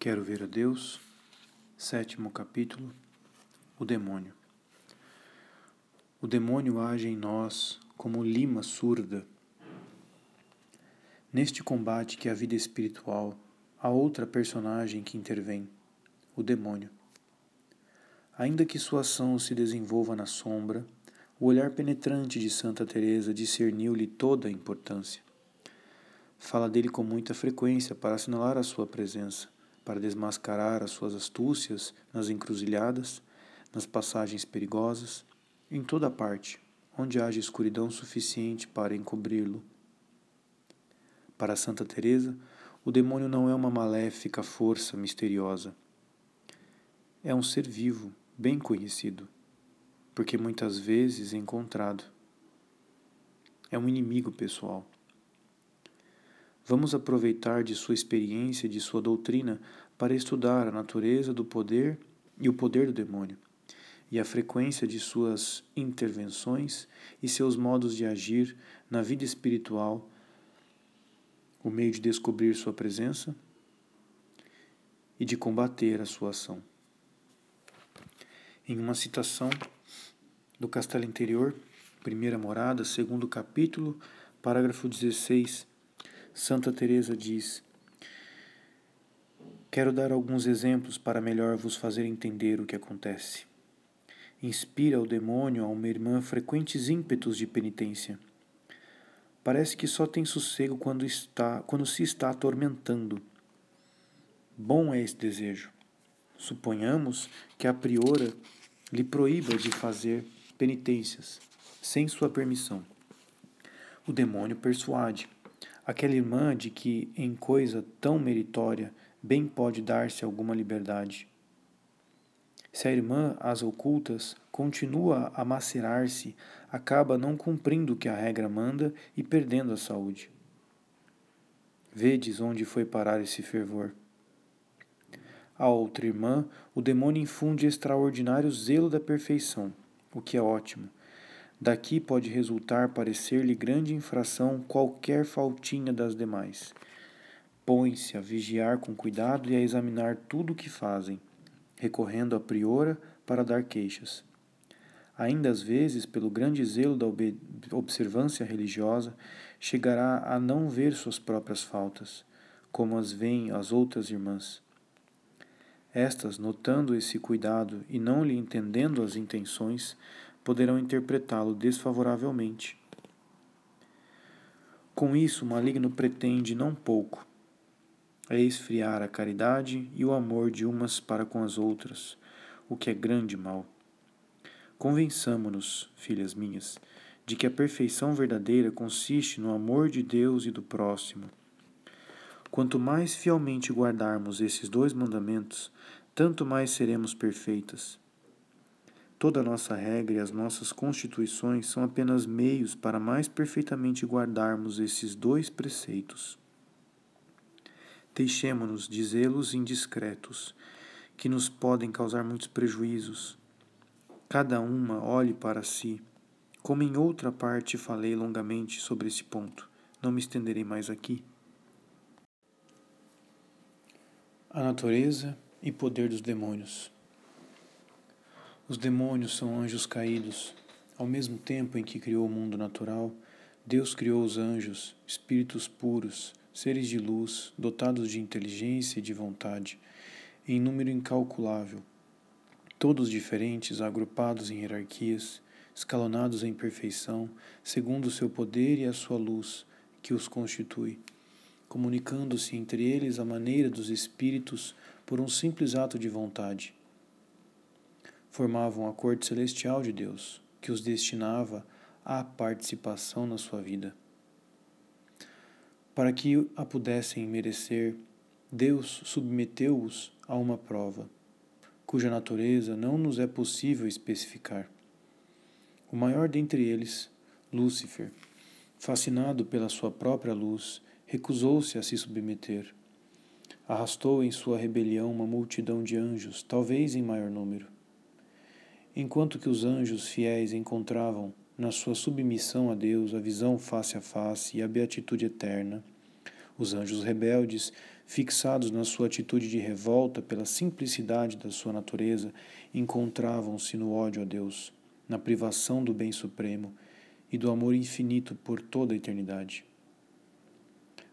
Quero ver a Deus. Sétimo capítulo. O demônio. O demônio age em nós como lima surda. Neste combate que é a vida espiritual, há outra personagem que intervém, o demônio. Ainda que sua ação se desenvolva na sombra, o olhar penetrante de Santa Teresa discerniu-lhe toda a importância. Fala dele com muita frequência para assinalar a sua presença para desmascarar as suas astúcias nas encruzilhadas, nas passagens perigosas, em toda parte, onde haja escuridão suficiente para encobri-lo. Para Santa Teresa, o demônio não é uma maléfica força misteriosa. É um ser vivo, bem conhecido, porque muitas vezes encontrado. É um inimigo pessoal. Vamos aproveitar de sua experiência e de sua doutrina para estudar a natureza do poder e o poder do demônio, e a frequência de suas intervenções e seus modos de agir na vida espiritual, o meio de descobrir sua presença e de combater a sua ação. Em uma citação do Castelo Interior, primeira morada, segundo capítulo, parágrafo 16, Santa Teresa diz: Quero dar alguns exemplos para melhor vos fazer entender o que acontece. Inspira ao demônio a uma irmã frequentes ímpetos de penitência. Parece que só tem sossego quando está quando se está atormentando. Bom é esse desejo. Suponhamos que a priora lhe proíba de fazer penitências sem sua permissão. O demônio persuade aquela irmã de que, em coisa tão meritória, bem pode dar-se alguma liberdade. Se a irmã, às ocultas, continua a macerar-se, acaba não cumprindo o que a regra manda e perdendo a saúde. Vedes onde foi parar esse fervor. A outra irmã, o demônio infunde extraordinário zelo da perfeição, o que é ótimo, Daqui pode resultar parecer-lhe grande infração qualquer faltinha das demais. Põe-se a vigiar com cuidado e a examinar tudo o que fazem, recorrendo à priora para dar queixas. Ainda às vezes, pelo grande zelo da observância religiosa, chegará a não ver suas próprias faltas, como as veem as outras irmãs. Estas, notando esse cuidado e não lhe entendendo as intenções, poderão interpretá-lo desfavoravelmente. Com isso, o maligno pretende não pouco é esfriar a caridade e o amor de umas para com as outras, o que é grande mal. Convençamo-nos, filhas minhas, de que a perfeição verdadeira consiste no amor de Deus e do próximo. Quanto mais fielmente guardarmos esses dois mandamentos, tanto mais seremos perfeitas. Toda nossa regra e as nossas constituições são apenas meios para mais perfeitamente guardarmos esses dois preceitos. Deixemo-nos de zelos indiscretos, que nos podem causar muitos prejuízos. Cada uma olhe para si. Como em outra parte falei longamente sobre esse ponto, não me estenderei mais aqui. A natureza e poder dos demônios. Os demônios são anjos caídos. Ao mesmo tempo em que criou o mundo natural, Deus criou os anjos, espíritos puros, seres de luz, dotados de inteligência e de vontade, em número incalculável, todos diferentes, agrupados em hierarquias, escalonados em perfeição, segundo o seu poder e a sua luz, que os constitui, comunicando-se entre eles a maneira dos espíritos por um simples ato de vontade formavam a corte celestial de Deus, que os destinava à participação na sua vida. Para que a pudessem merecer, Deus submeteu-os a uma prova, cuja natureza não nos é possível especificar. O maior dentre eles, Lúcifer, fascinado pela sua própria luz, recusou-se a se submeter. Arrastou em sua rebelião uma multidão de anjos, talvez em maior número Enquanto que os anjos fiéis encontravam na sua submissão a Deus a visão face a face e a beatitude eterna, Os anjos rebeldes, fixados na sua atitude de revolta pela simplicidade da sua natureza, encontravam-se no ódio a Deus, na privação do bem supremo e do amor infinito por toda a eternidade.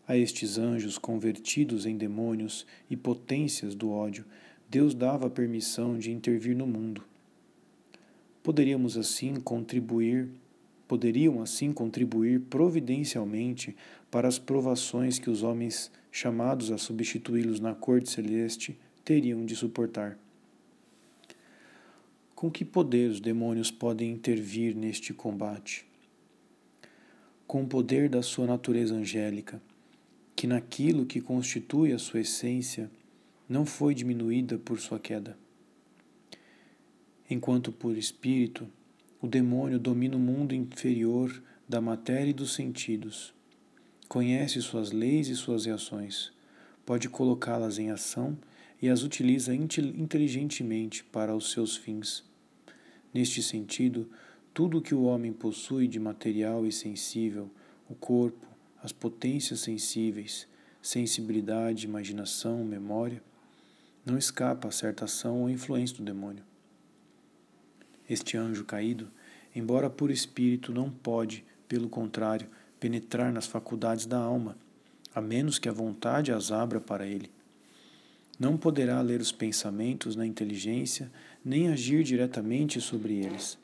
A estes anjos convertidos em demônios e potências do ódio, Deus dava permissão de intervir no mundo. Poderíamos assim contribuir poderiam assim contribuir providencialmente para as provações que os homens chamados a substituí-los na corte celeste teriam de suportar. Com que poder os demônios podem intervir neste combate? Com o poder da sua natureza angélica, que naquilo que constitui a sua essência não foi diminuída por sua queda. Enquanto por espírito o demônio domina o mundo inferior da matéria e dos sentidos. Conhece suas leis e suas reações. Pode colocá-las em ação e as utiliza inteligentemente para os seus fins. Neste sentido, tudo o que o homem possui de material e sensível, o corpo, as potências sensíveis, sensibilidade, imaginação, memória, não escapa a certa ação ou influência do demônio. Este anjo caído, embora por espírito, não pode, pelo contrário, penetrar nas faculdades da alma, a menos que a vontade as abra para ele. Não poderá ler os pensamentos na inteligência, nem agir diretamente sobre eles.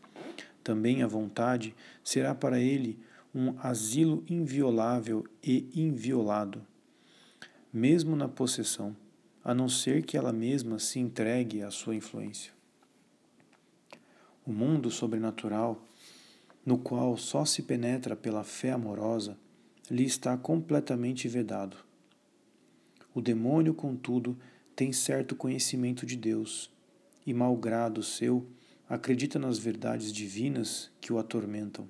Também a vontade será para ele um asilo inviolável e inviolado, mesmo na possessão, a não ser que ela mesma se entregue à sua influência. O mundo sobrenatural, no qual só se penetra pela fé amorosa, lhe está completamente vedado. O demônio, contudo, tem certo conhecimento de Deus e, malgrado seu, acredita nas verdades divinas que o atormentam.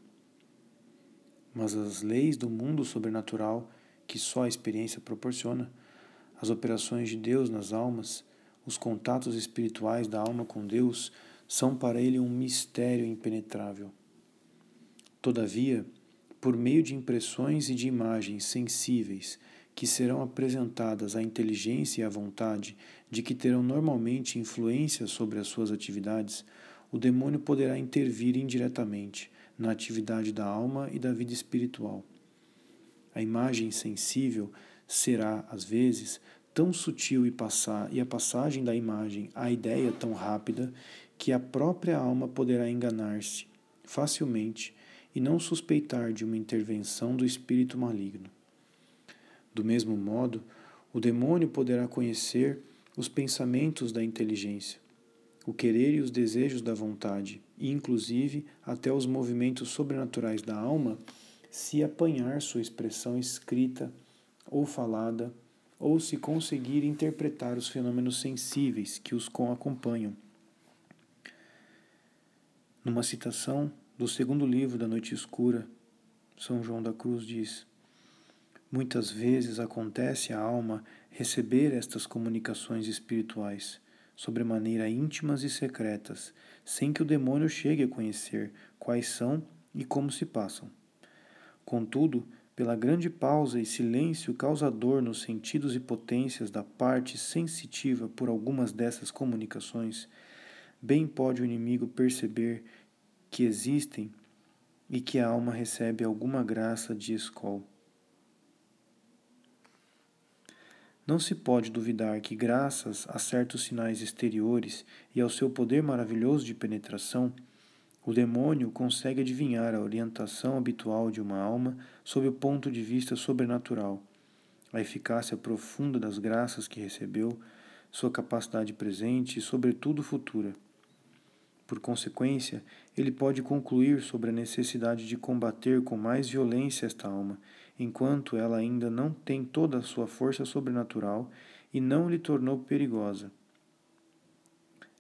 Mas as leis do mundo sobrenatural, que só a experiência proporciona, as operações de Deus nas almas, os contatos espirituais da alma com Deus, são para ele um mistério impenetrável. Todavia, por meio de impressões e de imagens sensíveis que serão apresentadas à inteligência e à vontade, de que terão normalmente influência sobre as suas atividades, o demônio poderá intervir indiretamente na atividade da alma e da vida espiritual. A imagem sensível será, às vezes, tão sutil e, passar, e a passagem da imagem à ideia tão rápida que a própria alma poderá enganar-se facilmente e não suspeitar de uma intervenção do espírito maligno. Do mesmo modo, o demônio poderá conhecer os pensamentos da inteligência, o querer e os desejos da vontade, e inclusive até os movimentos sobrenaturais da alma, se apanhar sua expressão escrita ou falada, ou se conseguir interpretar os fenômenos sensíveis que os acompanham numa citação do segundo livro da Noite Escura, São João da Cruz diz: Muitas vezes acontece à alma receber estas comunicações espirituais, sobremaneira íntimas e secretas, sem que o demônio chegue a conhecer quais são e como se passam. Contudo, pela grande pausa e silêncio causador nos sentidos e potências da parte sensitiva por algumas dessas comunicações, bem pode o inimigo perceber que existem e que a alma recebe alguma graça de escol. Não se pode duvidar que, graças a certos sinais exteriores e ao seu poder maravilhoso de penetração, o demônio consegue adivinhar a orientação habitual de uma alma sob o ponto de vista sobrenatural, a eficácia profunda das graças que recebeu, sua capacidade presente e, sobretudo, futura. Por consequência, ele pode concluir sobre a necessidade de combater com mais violência esta alma, enquanto ela ainda não tem toda a sua força sobrenatural e não lhe tornou perigosa.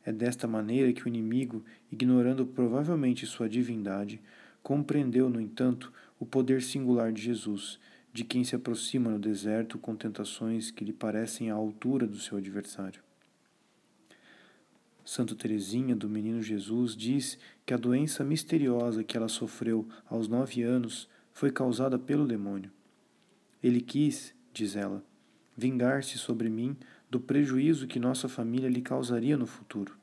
É desta maneira que o inimigo, ignorando provavelmente sua divindade, compreendeu, no entanto, o poder singular de Jesus, de quem se aproxima no deserto com tentações que lhe parecem à altura do seu adversário. Santa Teresinha do Menino Jesus diz que a doença misteriosa que ela sofreu aos nove anos foi causada pelo demônio. Ele quis diz ela, vingar-se sobre mim do prejuízo que nossa família lhe causaria no futuro.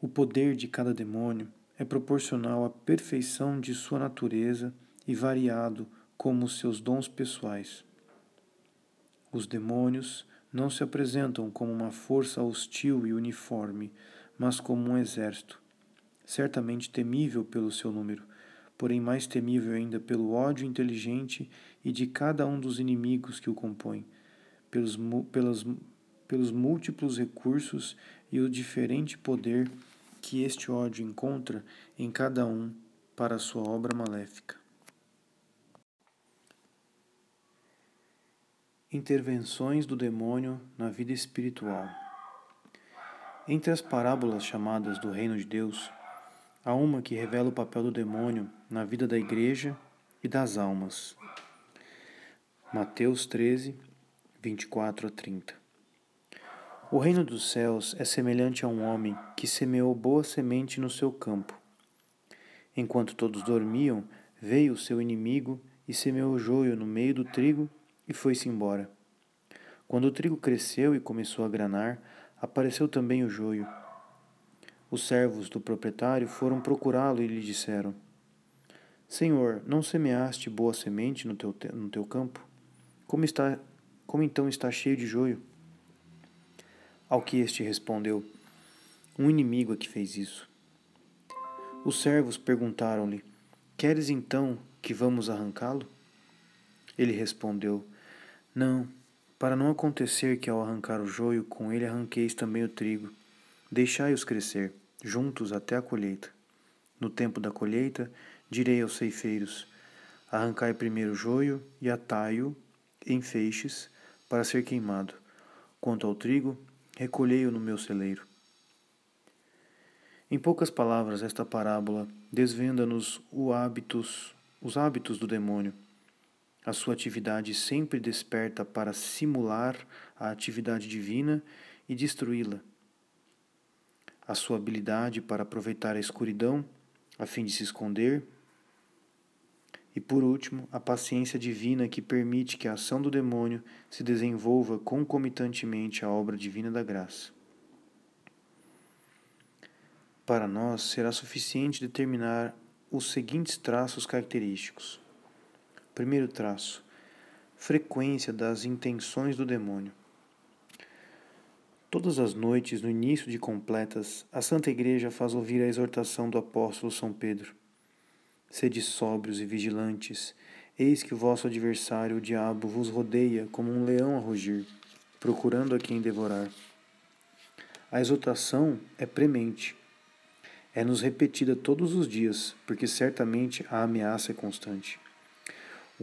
O poder de cada demônio é proporcional à perfeição de sua natureza e variado como seus dons pessoais. Os demônios não se apresentam como uma força hostil e uniforme, mas como um exército, certamente temível pelo seu número, porém mais temível ainda pelo ódio inteligente e de cada um dos inimigos que o compõem, pelos, pelas, pelos múltiplos recursos e o diferente poder que este ódio encontra em cada um para sua obra maléfica. Intervenções do demônio na vida espiritual. Entre as parábolas chamadas do Reino de Deus, há uma que revela o papel do demônio na vida da igreja e das almas. Mateus 13, 24 a 30. O reino dos céus é semelhante a um homem que semeou boa semente no seu campo. Enquanto todos dormiam, veio o seu inimigo e semeou joio no meio do trigo e foi-se embora. Quando o trigo cresceu e começou a granar, apareceu também o joio. Os servos do proprietário foram procurá-lo e lhe disseram: Senhor, não semeaste boa semente no teu, no teu campo? Como, está, como então está cheio de joio? Ao que este respondeu: Um inimigo é que fez isso. Os servos perguntaram-lhe: Queres então que vamos arrancá-lo? Ele respondeu: não, para não acontecer que ao arrancar o joio, com ele arranqueis também o trigo. Deixai-os crescer, juntos até a colheita. No tempo da colheita, direi aos ceifeiros: Arrancai primeiro o joio e atai-o em feixes para ser queimado. Quanto ao trigo, recolhei-o no meu celeiro. Em poucas palavras, esta parábola desvenda-nos os hábitos do demônio a sua atividade sempre desperta para simular a atividade divina e destruí-la. A sua habilidade para aproveitar a escuridão a fim de se esconder. E por último, a paciência divina que permite que a ação do demônio se desenvolva concomitantemente à obra divina da graça. Para nós será suficiente determinar os seguintes traços característicos. Primeiro traço: frequência das intenções do demônio. Todas as noites, no início de completas, a Santa Igreja faz ouvir a exortação do apóstolo São Pedro: Sede sóbrios e vigilantes, eis que o vosso adversário, o diabo, vos rodeia como um leão a rugir, procurando a quem devorar. A exortação é premente. É-nos repetida todos os dias, porque certamente a ameaça é constante.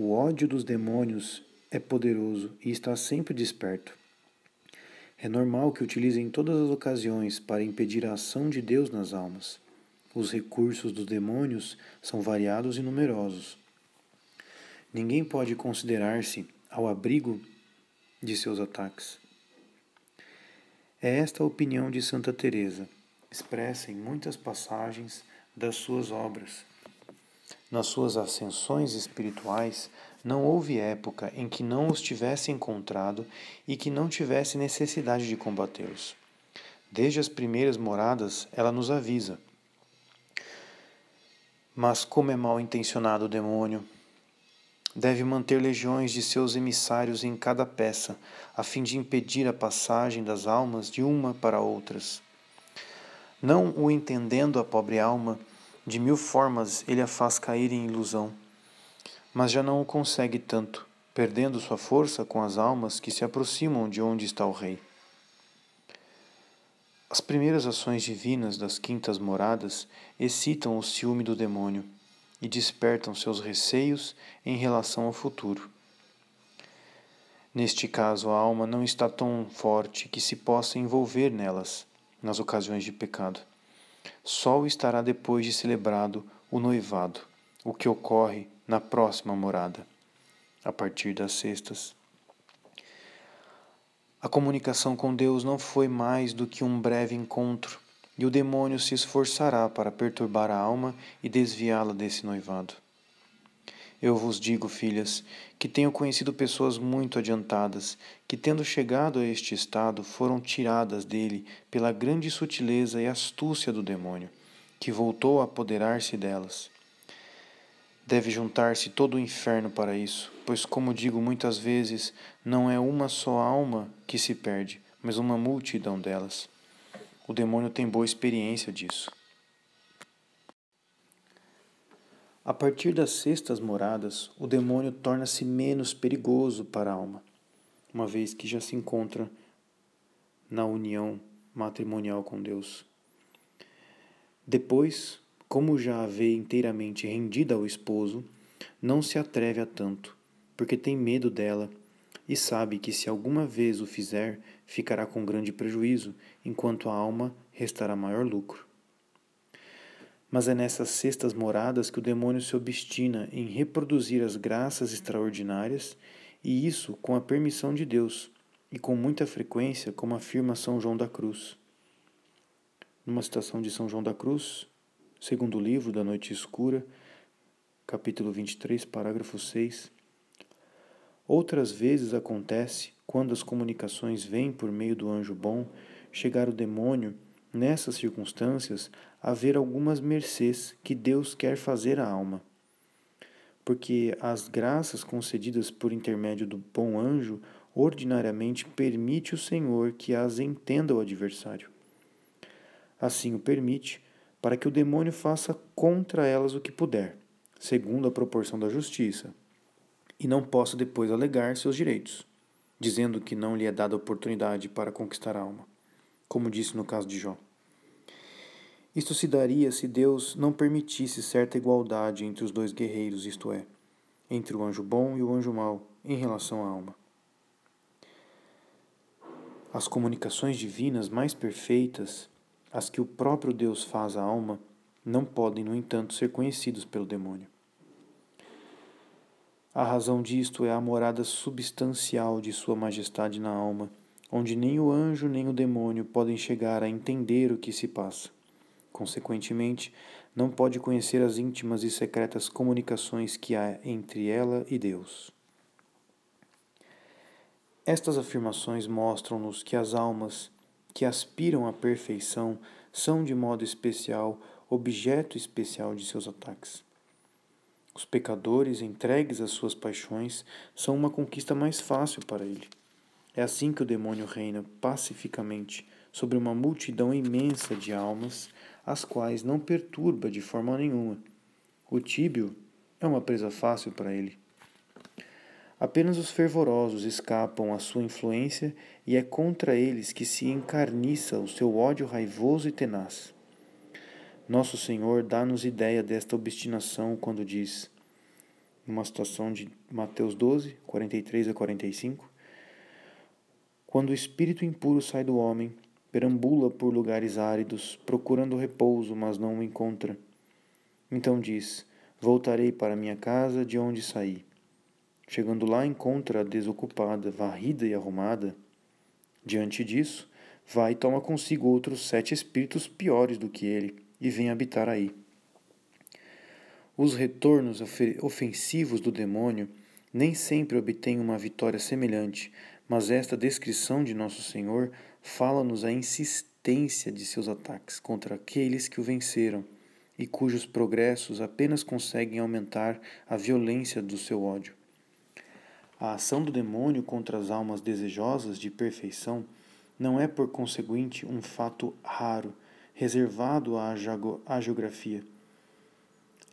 O ódio dos demônios é poderoso e está sempre desperto. É normal que utilizem em todas as ocasiões para impedir a ação de Deus nas almas. Os recursos dos demônios são variados e numerosos. Ninguém pode considerar-se ao abrigo de seus ataques. É esta a opinião de Santa Teresa, expressa em muitas passagens das suas obras. Nas suas ascensões espirituais, não houve época em que não os tivesse encontrado e que não tivesse necessidade de combatê-los. Desde as primeiras moradas, ela nos avisa. Mas, como é mal intencionado o demônio, deve manter legiões de seus emissários em cada peça, a fim de impedir a passagem das almas de uma para outras. Não o entendendo a pobre alma, de mil formas ele a faz cair em ilusão, mas já não o consegue tanto, perdendo sua força com as almas que se aproximam de onde está o Rei. As primeiras ações divinas das quintas moradas excitam o ciúme do demônio e despertam seus receios em relação ao futuro. Neste caso, a alma não está tão forte que se possa envolver nelas nas ocasiões de pecado. Só estará depois de celebrado o noivado, o que ocorre na próxima morada, a partir das sextas. A comunicação com Deus não foi mais do que um breve encontro, e o demônio se esforçará para perturbar a alma e desviá-la desse noivado. Eu vos digo, filhas, que tenho conhecido pessoas muito adiantadas, que, tendo chegado a este estado, foram tiradas dele pela grande sutileza e astúcia do demônio, que voltou a apoderar-se delas. Deve juntar-se todo o inferno para isso, pois, como digo muitas vezes, não é uma só alma que se perde, mas uma multidão delas. O demônio tem boa experiência disso. A partir das sextas moradas, o demônio torna-se menos perigoso para a alma, uma vez que já se encontra na união matrimonial com Deus. Depois, como já a vê inteiramente rendida ao esposo, não se atreve a tanto, porque tem medo dela e sabe que se alguma vez o fizer, ficará com grande prejuízo, enquanto a alma restará maior lucro. Mas é nessas sextas moradas que o demônio se obstina em reproduzir as graças extraordinárias, e isso com a permissão de Deus, e com muita frequência, como afirma São João da Cruz. Numa citação de São João da Cruz, segundo livro da Noite Escura, capítulo 23, parágrafo 6. Outras vezes acontece, quando as comunicações vêm por meio do anjo bom, chegar o demônio nessas circunstâncias, haver algumas mercês que Deus quer fazer à alma. Porque as graças concedidas por intermédio do bom anjo ordinariamente permite o Senhor que as entenda o adversário. Assim o permite, para que o demônio faça contra elas o que puder, segundo a proporção da justiça, e não possa depois alegar seus direitos, dizendo que não lhe é dada oportunidade para conquistar a alma como disse no caso de Jó. Isto se daria se Deus não permitisse certa igualdade entre os dois guerreiros, isto é, entre o anjo bom e o anjo mau, em relação à alma. As comunicações divinas mais perfeitas, as que o próprio Deus faz à alma, não podem, no entanto, ser conhecidos pelo demônio. A razão disto é a morada substancial de Sua Majestade na alma onde nem o anjo nem o demônio podem chegar a entender o que se passa. Consequentemente, não pode conhecer as íntimas e secretas comunicações que há entre ela e Deus. Estas afirmações mostram-nos que as almas que aspiram à perfeição são, de modo especial, objeto especial de seus ataques. Os pecadores, entregues às suas paixões, são uma conquista mais fácil para ele. É assim que o demônio reina pacificamente sobre uma multidão imensa de almas, as quais não perturba de forma nenhuma. O tíbio é uma presa fácil para ele. Apenas os fervorosos escapam à sua influência e é contra eles que se encarniça o seu ódio raivoso e tenaz. Nosso Senhor dá-nos ideia desta obstinação quando diz, numa situação de Mateus 12, 43 a 45, quando o espírito impuro sai do homem, perambula por lugares áridos, procurando repouso, mas não o encontra. Então diz: Voltarei para minha casa de onde saí. Chegando lá, encontra-a desocupada, varrida e arrumada. Diante disso, vai e toma consigo outros sete espíritos piores do que ele, e vem habitar aí. Os retornos ofensivos do demônio nem sempre obtêm uma vitória semelhante, mas esta descrição de Nosso Senhor fala-nos a insistência de seus ataques contra aqueles que o venceram e cujos progressos apenas conseguem aumentar a violência do seu ódio. A ação do demônio contra as almas desejosas de perfeição não é, por conseguinte, um fato raro, reservado à geografia.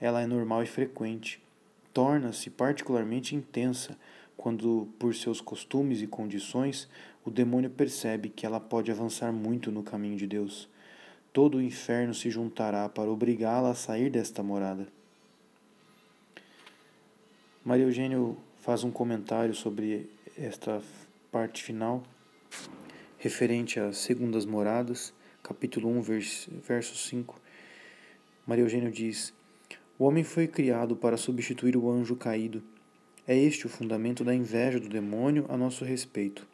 Ela é normal e frequente, torna-se particularmente intensa quando, por seus costumes e condições, o demônio percebe que ela pode avançar muito no caminho de Deus. Todo o inferno se juntará para obrigá-la a sair desta morada. Maria Eugênio faz um comentário sobre esta parte final, referente às segundas moradas, capítulo 1, verso 5. Maria Eugênio diz: O homem foi criado para substituir o anjo caído é este o fundamento da inveja do demônio a nosso respeito.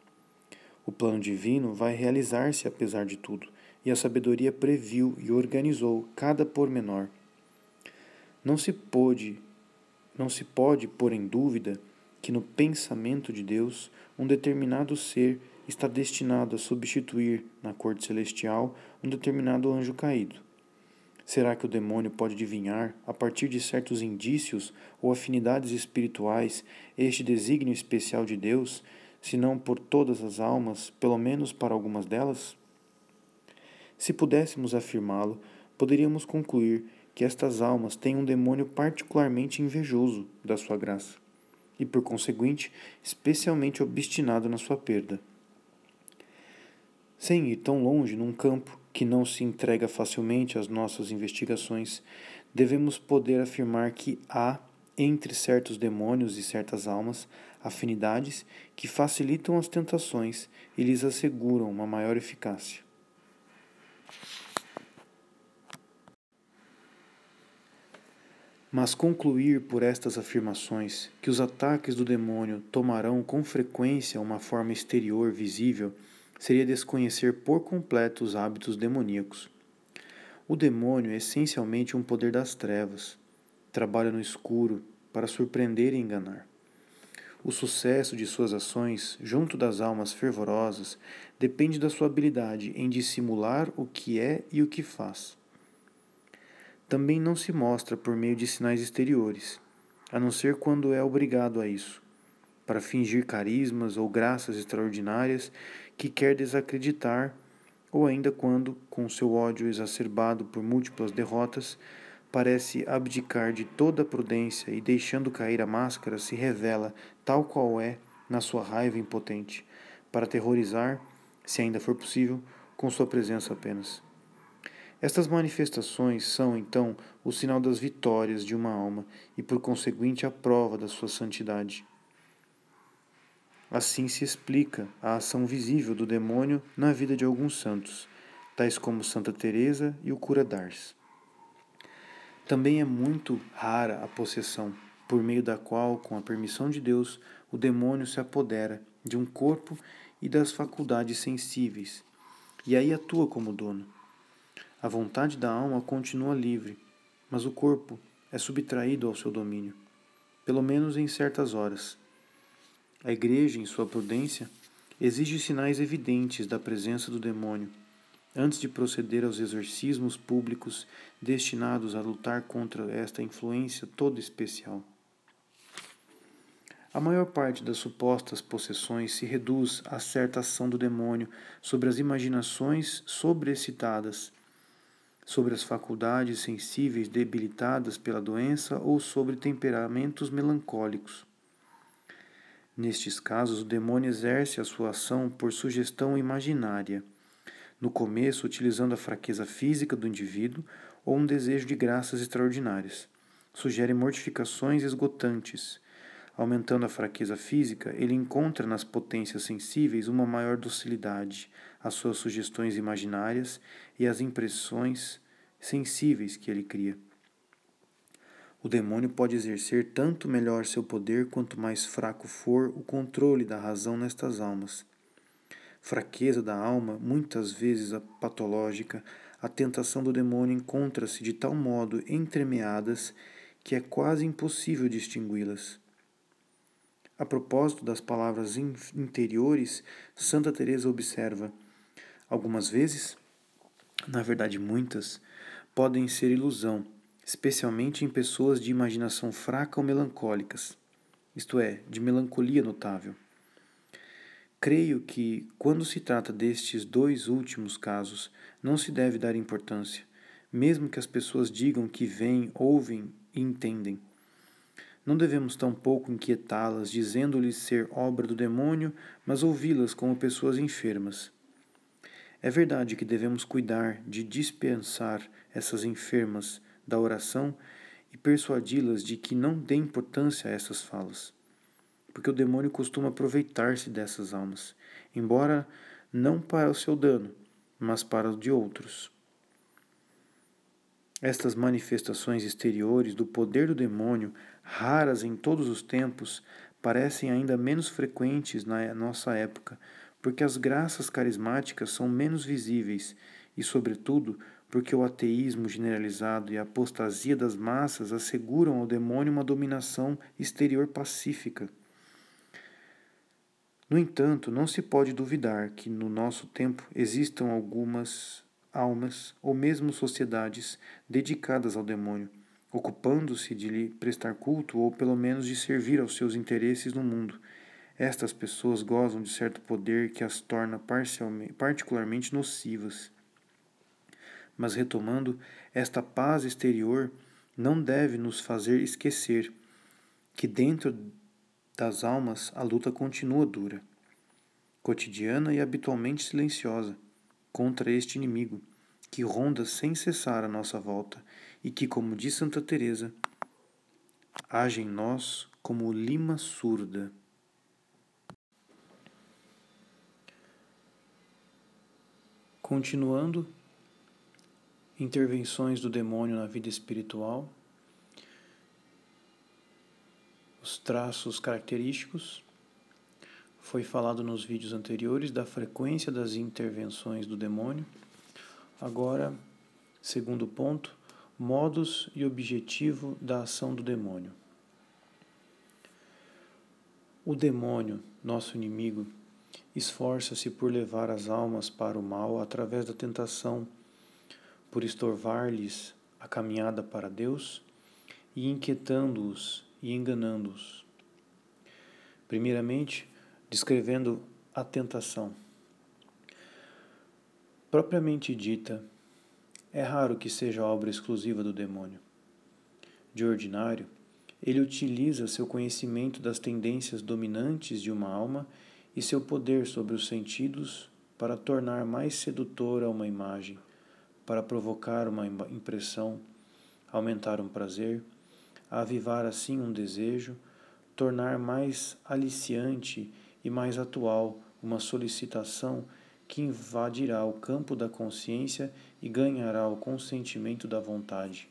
O plano divino vai realizar-se apesar de tudo, e a sabedoria previu e organizou cada pormenor. Não se pôde não se pode pôr em dúvida que no pensamento de Deus um determinado ser está destinado a substituir na corte celestial um determinado anjo caído. Será que o demônio pode adivinhar, a partir de certos indícios ou afinidades espirituais, este desígnio especial de Deus, se não por todas as almas, pelo menos para algumas delas? Se pudéssemos afirmá-lo, poderíamos concluir que estas almas têm um demônio particularmente invejoso da sua graça e, por conseguinte, especialmente obstinado na sua perda. Sem ir tão longe num campo que não se entrega facilmente às nossas investigações, devemos poder afirmar que há, entre certos demônios e certas almas, afinidades que facilitam as tentações e lhes asseguram uma maior eficácia. Mas concluir por estas afirmações que os ataques do demônio tomarão com frequência uma forma exterior visível seria desconhecer por completo os hábitos demoníacos. O demônio é essencialmente um poder das trevas. Trabalha no escuro para surpreender e enganar. O sucesso de suas ações, junto das almas fervorosas, depende da sua habilidade em dissimular o que é e o que faz. Também não se mostra por meio de sinais exteriores, a não ser quando é obrigado a isso para fingir carismas ou graças extraordinárias que quer desacreditar, ou ainda quando, com seu ódio exacerbado por múltiplas derrotas, parece abdicar de toda a prudência e, deixando cair a máscara, se revela tal qual é na sua raiva impotente, para aterrorizar, se ainda for possível, com sua presença apenas. Estas manifestações são, então, o sinal das vitórias de uma alma e, por conseguinte, a prova da sua santidade. Assim se explica a ação visível do demônio na vida de alguns santos, tais como Santa Teresa e o cura d'Ars. Também é muito rara a possessão, por meio da qual, com a permissão de Deus, o demônio se apodera de um corpo e das faculdades sensíveis, e aí atua como dono. A vontade da alma continua livre, mas o corpo é subtraído ao seu domínio, pelo menos em certas horas a Igreja, em sua prudência, exige sinais evidentes da presença do demônio antes de proceder aos exorcismos públicos destinados a lutar contra esta influência toda especial. A maior parte das supostas possessões se reduz a certa ação do demônio sobre as imaginações sobreexcitadas, sobre as faculdades sensíveis debilitadas pela doença ou sobre temperamentos melancólicos. Nestes casos, o demônio exerce a sua ação por sugestão imaginária, no começo utilizando a fraqueza física do indivíduo ou um desejo de graças extraordinárias. Sugere mortificações esgotantes. Aumentando a fraqueza física, ele encontra nas potências sensíveis uma maior docilidade às suas sugestões imaginárias e às impressões sensíveis que ele cria. O demônio pode exercer tanto melhor seu poder quanto mais fraco for o controle da razão nestas almas. Fraqueza da alma, muitas vezes a patológica, a tentação do demônio encontra-se de tal modo entremeadas que é quase impossível distingui-las. A propósito das palavras interiores, Santa Teresa observa: algumas vezes, na verdade muitas, podem ser ilusão especialmente em pessoas de imaginação fraca ou melancólicas, isto é, de melancolia notável. Creio que, quando se trata destes dois últimos casos, não se deve dar importância, mesmo que as pessoas digam que veem, ouvem e entendem. Não devemos tampouco inquietá-las, dizendo-lhes ser obra do demônio, mas ouvi-las como pessoas enfermas. É verdade que devemos cuidar de dispensar essas enfermas da oração e persuadi-las de que não dê importância a essas falas, porque o demônio costuma aproveitar-se dessas almas, embora não para o seu dano, mas para o de outros. Estas manifestações exteriores do poder do demônio, raras em todos os tempos, parecem ainda menos frequentes na nossa época, porque as graças carismáticas são menos visíveis e, sobretudo, porque o ateísmo generalizado e a apostasia das massas asseguram ao demônio uma dominação exterior pacífica. No entanto, não se pode duvidar que no nosso tempo existam algumas almas ou mesmo sociedades dedicadas ao demônio, ocupando-se de lhe prestar culto ou pelo menos de servir aos seus interesses no mundo. Estas pessoas gozam de certo poder que as torna particularmente nocivas. Mas retomando, esta paz exterior não deve nos fazer esquecer que dentro das almas a luta continua dura, cotidiana e habitualmente silenciosa contra este inimigo que ronda sem cessar à nossa volta e que, como diz Santa Teresa, age em nós como lima surda. Continuando, intervenções do demônio na vida espiritual, os traços característicos. Foi falado nos vídeos anteriores da frequência das intervenções do demônio. Agora, segundo ponto, modos e objetivo da ação do demônio. O demônio, nosso inimigo, esforça-se por levar as almas para o mal através da tentação por estorvar-lhes a caminhada para Deus e inquietando-os e enganando-os. Primeiramente, descrevendo a tentação. Propriamente dita, é raro que seja obra exclusiva do demônio. De ordinário, ele utiliza seu conhecimento das tendências dominantes de uma alma e seu poder sobre os sentidos para tornar mais sedutora uma imagem para provocar uma impressão, aumentar um prazer, avivar assim um desejo, tornar mais aliciante e mais atual uma solicitação que invadirá o campo da consciência e ganhará o consentimento da vontade.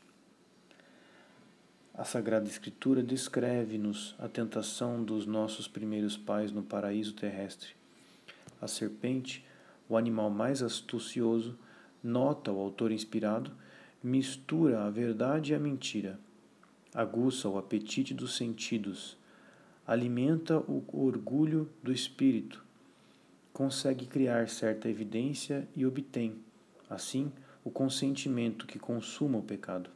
A Sagrada Escritura descreve-nos a tentação dos nossos primeiros pais no paraíso terrestre. A serpente, o animal mais astucioso, nota o autor inspirado, mistura a verdade e a mentira, aguça o apetite dos sentidos, alimenta o orgulho do espírito, consegue criar certa evidência e obtém, assim, o consentimento que consuma o pecado.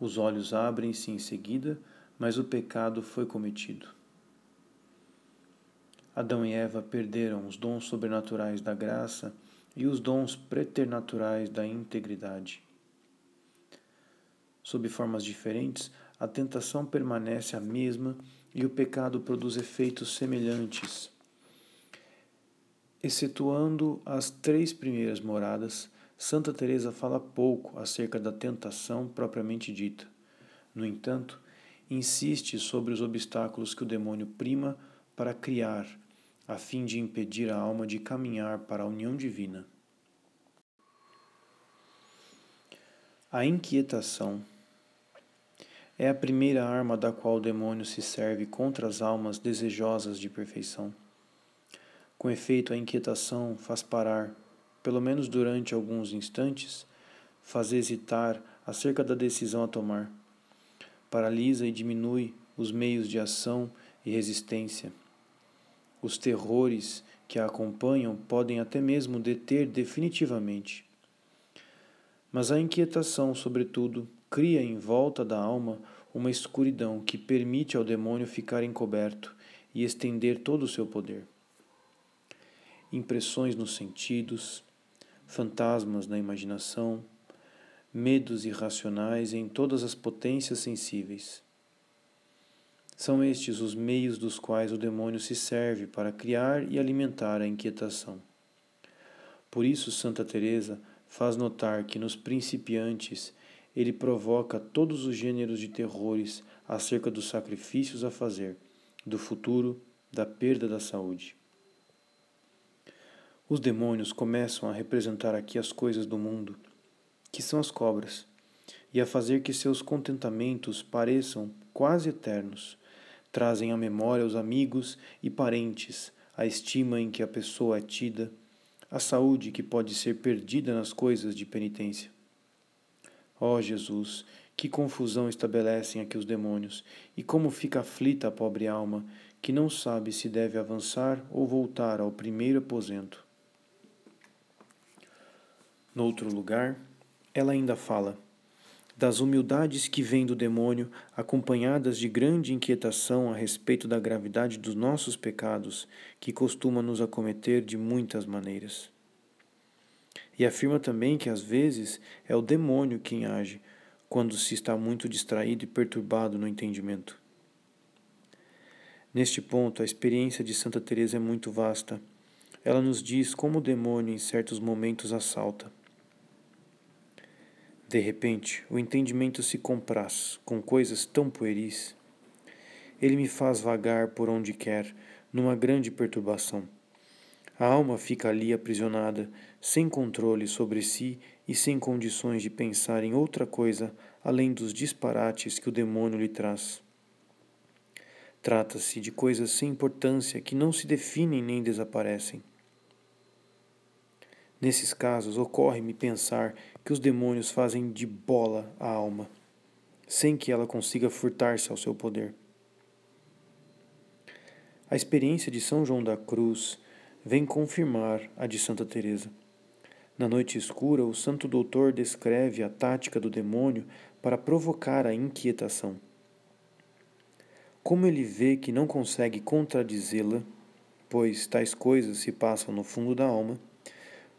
Os olhos abrem-se em seguida, mas o pecado foi cometido. Adão e Eva perderam os dons sobrenaturais da graça e os dons preternaturais da integridade. Sob formas diferentes, a tentação permanece a mesma e o pecado produz efeitos semelhantes. Excetuando as três primeiras moradas, Santa Teresa fala pouco acerca da tentação propriamente dita. No entanto, insiste sobre os obstáculos que o demônio prima para criar a fim de impedir a alma de caminhar para a união divina. A inquietação é a primeira arma da qual o demônio se serve contra as almas desejosas de perfeição. Com efeito, a inquietação faz parar, pelo menos durante alguns instantes, faz hesitar acerca da decisão a tomar, paralisa e diminui os meios de ação e resistência os terrores que a acompanham podem até mesmo deter definitivamente. Mas a inquietação, sobretudo, cria em volta da alma uma escuridão que permite ao demônio ficar encoberto e estender todo o seu poder. Impressões nos sentidos, fantasmas na imaginação, medos irracionais em todas as potências sensíveis são estes os meios dos quais o demônio se serve para criar e alimentar a inquietação. Por isso Santa Teresa faz notar que nos principiantes ele provoca todos os gêneros de terrores acerca dos sacrifícios a fazer, do futuro, da perda da saúde. Os demônios começam a representar aqui as coisas do mundo, que são as cobras, e a fazer que seus contentamentos pareçam quase eternos, trazem à memória os amigos e parentes, a estima em que a pessoa é tida, a saúde que pode ser perdida nas coisas de penitência. Ó oh, Jesus, que confusão estabelecem aqui os demônios, e como fica aflita a pobre alma, que não sabe se deve avançar ou voltar ao primeiro aposento. Noutro lugar, ela ainda fala das humildades que vêm do demônio, acompanhadas de grande inquietação a respeito da gravidade dos nossos pecados, que costuma nos acometer de muitas maneiras. E afirma também que às vezes é o demônio quem age, quando se está muito distraído e perturbado no entendimento. Neste ponto, a experiência de Santa Teresa é muito vasta. Ela nos diz como o demônio em certos momentos assalta. De repente, o entendimento se compraz com coisas tão pueris. Ele me faz vagar por onde quer, numa grande perturbação. A alma fica ali aprisionada, sem controle sobre si e sem condições de pensar em outra coisa além dos disparates que o demônio lhe traz. Trata-se de coisas sem importância que não se definem nem desaparecem. Nesses casos, ocorre-me pensar que os demônios fazem de bola a alma, sem que ela consiga furtar-se ao seu poder. A experiência de São João da Cruz vem confirmar a de Santa Teresa. Na noite escura, o santo doutor descreve a tática do demônio para provocar a inquietação. Como ele vê que não consegue contradizê-la, pois tais coisas se passam no fundo da alma,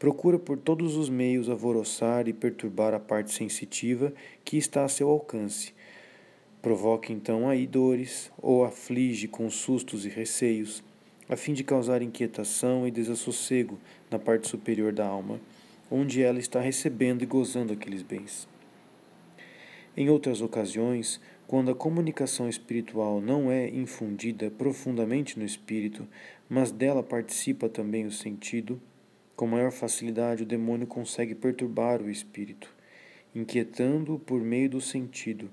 procura por todos os meios alvoroçar e perturbar a parte sensitiva que está a seu alcance. Provoca então aí dores, ou aflige com sustos e receios, a fim de causar inquietação e desassossego na parte superior da alma, onde ela está recebendo e gozando aqueles bens. Em outras ocasiões, quando a comunicação espiritual não é infundida profundamente no espírito, mas dela participa também o sentido, com maior facilidade, o demônio consegue perturbar o espírito, inquietando-o por meio do sentido,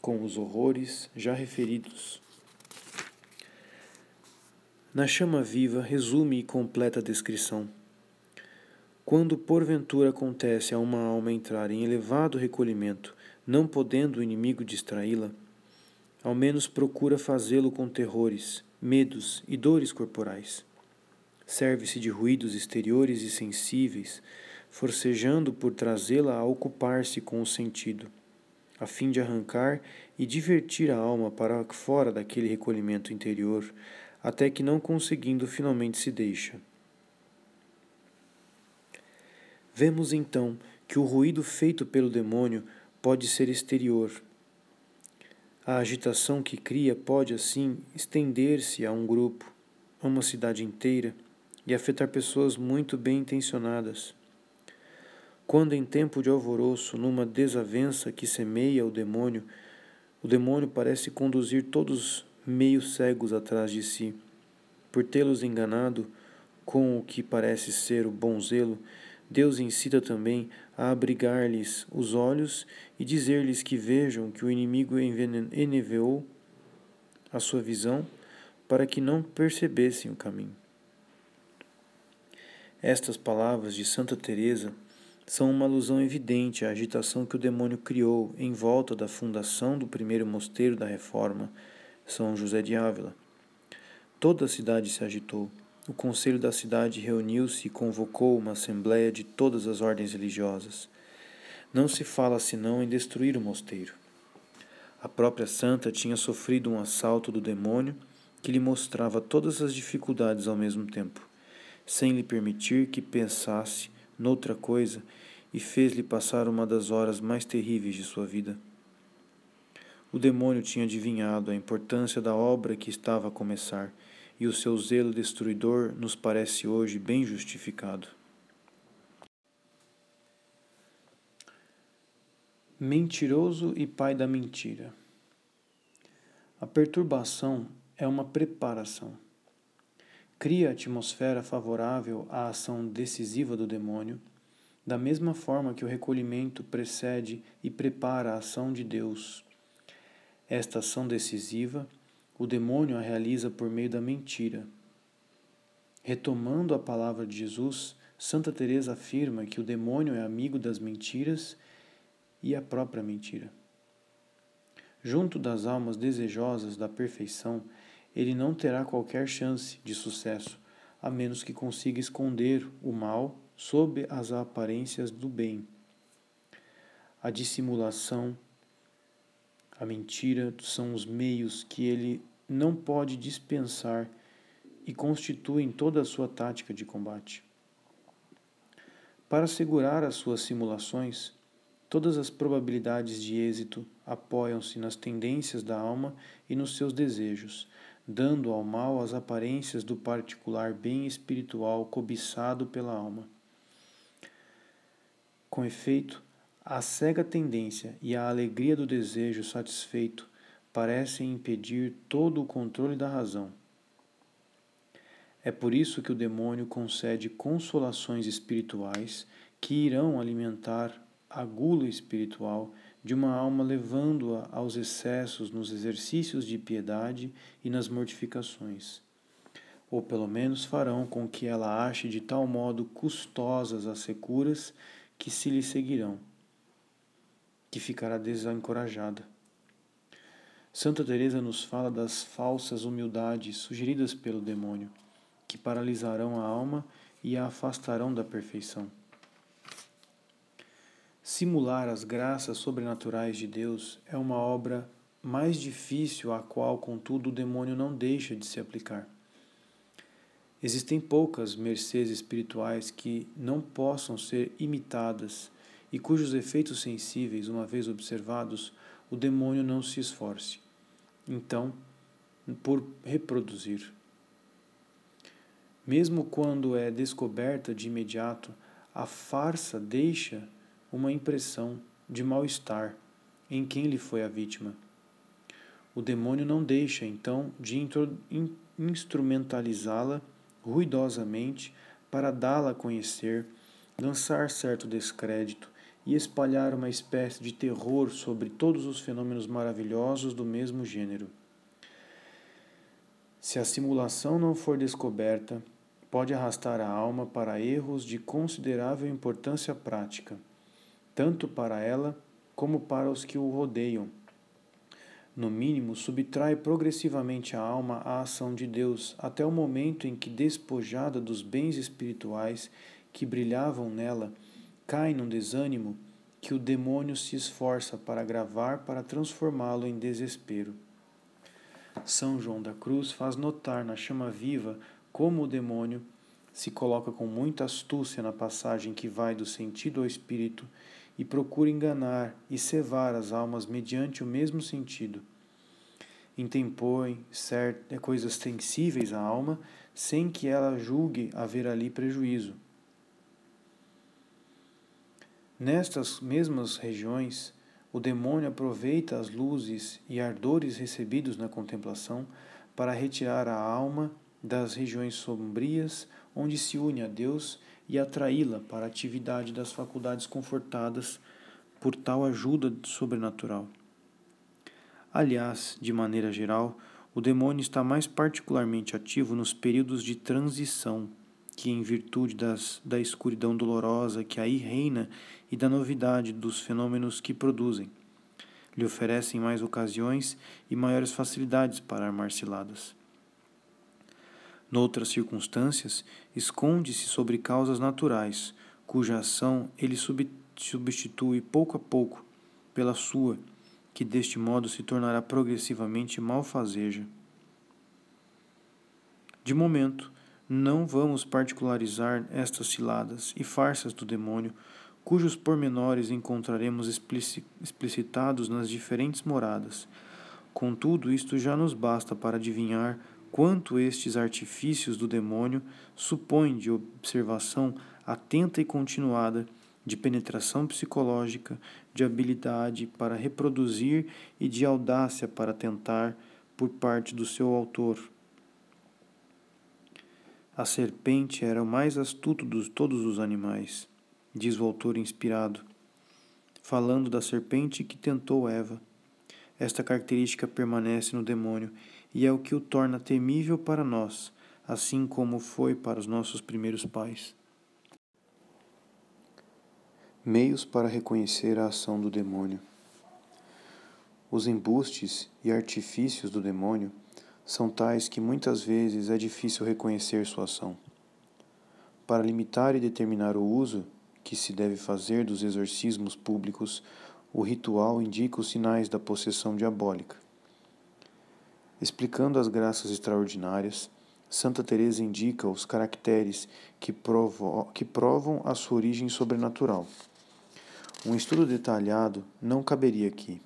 com os horrores já referidos. Na chama viva, resume e completa a descrição. Quando porventura acontece a uma alma entrar em elevado recolhimento, não podendo o inimigo distraí-la, ao menos procura fazê-lo com terrores, medos e dores corporais serve-se de ruídos exteriores e sensíveis, forcejando por trazê-la a ocupar-se com o sentido, a fim de arrancar e divertir a alma para fora daquele recolhimento interior, até que não conseguindo finalmente se deixa. Vemos então que o ruído feito pelo demônio pode ser exterior. A agitação que cria pode, assim, estender-se a um grupo, a uma cidade inteira e afetar pessoas muito bem intencionadas. Quando em tempo de alvoroço, numa desavença que semeia o demônio, o demônio parece conduzir todos meio cegos atrás de si. Por tê-los enganado com o que parece ser o bom zelo, Deus incita também a abrigar-lhes os olhos e dizer-lhes que vejam que o inimigo envenenou a sua visão para que não percebessem o caminho. Estas palavras de Santa Teresa são uma alusão evidente à agitação que o demônio criou em volta da fundação do primeiro mosteiro da Reforma, São José de Ávila. Toda a cidade se agitou. O conselho da cidade reuniu-se e convocou uma assembléia de todas as ordens religiosas. Não se fala senão em destruir o mosteiro. A própria santa tinha sofrido um assalto do demônio que lhe mostrava todas as dificuldades ao mesmo tempo sem lhe permitir que pensasse noutra coisa e fez-lhe passar uma das horas mais terríveis de sua vida. O demônio tinha adivinhado a importância da obra que estava a começar, e o seu zelo destruidor nos parece hoje bem justificado. Mentiroso e pai da mentira. A perturbação é uma preparação cria atmosfera favorável à ação decisiva do demônio, da mesma forma que o recolhimento precede e prepara a ação de Deus. Esta ação decisiva, o demônio a realiza por meio da mentira. Retomando a palavra de Jesus, Santa Teresa afirma que o demônio é amigo das mentiras e a própria mentira. Junto das almas desejosas da perfeição, ele não terá qualquer chance de sucesso, a menos que consiga esconder o mal sob as aparências do bem. A dissimulação, a mentira são os meios que ele não pode dispensar e constituem toda a sua tática de combate. Para assegurar as suas simulações, todas as probabilidades de êxito apoiam-se nas tendências da alma e nos seus desejos, dando ao mal as aparências do particular bem espiritual cobiçado pela alma. Com efeito, a cega tendência e a alegria do desejo satisfeito parecem impedir todo o controle da razão. É por isso que o demônio concede consolações espirituais que irão alimentar a gula espiritual de uma alma, levando-a aos excessos nos exercícios de piedade e nas mortificações. Ou pelo menos farão com que ela ache de tal modo custosas as securas que se lhe seguirão, que ficará desencorajada. Santa Teresa nos fala das falsas humildades sugeridas pelo demônio que paralisarão a alma e a afastarão da perfeição. Simular as graças sobrenaturais de Deus é uma obra mais difícil à qual, contudo, o demônio não deixa de se aplicar. Existem poucas mercês espirituais que não possam ser imitadas e cujos efeitos sensíveis, uma vez observados, o demônio não se esforce. Então, por reproduzir. Mesmo quando é descoberta de imediato, a farsa deixa uma impressão de mal-estar em quem lhe foi a vítima. O demônio não deixa, então, de instrumentalizá-la ruidosamente para dá-la a conhecer, lançar certo descrédito e espalhar uma espécie de terror sobre todos os fenômenos maravilhosos do mesmo gênero. Se a simulação não for descoberta, pode arrastar a alma para erros de considerável importância prática, tanto para ela como para os que o rodeiam. No mínimo, subtrai progressivamente a alma à ação de Deus, até o momento em que, despojada dos bens espirituais que brilhavam nela, cai num desânimo que o demônio se esforça para agravar para transformá-lo em desespero. São João da Cruz faz notar na chama viva como o demônio se coloca com muita astúcia na passagem que vai do sentido ao espírito e procura enganar e cevar as almas mediante o mesmo sentido. Intempõe certas coisas sensíveis à alma sem que ela julgue haver ali prejuízo. Nestas mesmas regiões, o demônio aproveita as luzes e ardores recebidos na contemplação para retirar a alma das regiões sombrias onde se une a Deus e atraí-la para a atividade das faculdades confortadas por tal ajuda sobrenatural. Aliás, de maneira geral, o demônio está mais particularmente ativo nos períodos de transição, que, em virtude das, da escuridão dolorosa que aí reina e da novidade dos fenômenos que produzem, lhe oferecem mais ocasiões e maiores facilidades para armar ciladas. Noutras circunstâncias, esconde-se sobre causas naturais, cuja ação ele substitui pouco a pouco pela sua, que deste modo se tornará progressivamente malfazeja. De momento, não vamos particularizar estas ciladas e farsas do demônio, cujos pormenores encontraremos explicitados nas diferentes moradas. Contudo, isto já nos basta para adivinhar quanto estes artifícios do demônio supõem de observação atenta e continuada, de penetração psicológica, de habilidade para reproduzir e de audácia para tentar por parte do seu autor. A serpente era o mais astuto de todos os animais, diz o autor inspirado, falando da serpente que tentou Eva. Esta característica permanece no demônio e é o que o torna temível para nós, assim como foi para os nossos primeiros pais. Meios para reconhecer a ação do demônio. Os embustes e artifícios do demônio são tais que muitas vezes é difícil reconhecer sua ação. Para limitar e determinar o uso que se deve fazer dos exorcismos públicos, o ritual indica os sinais da possessão diabólica. Explicando as graças extraordinárias, Santa Teresa indica os caracteres que, provo que provam a sua origem sobrenatural. Um estudo detalhado não caberia aqui.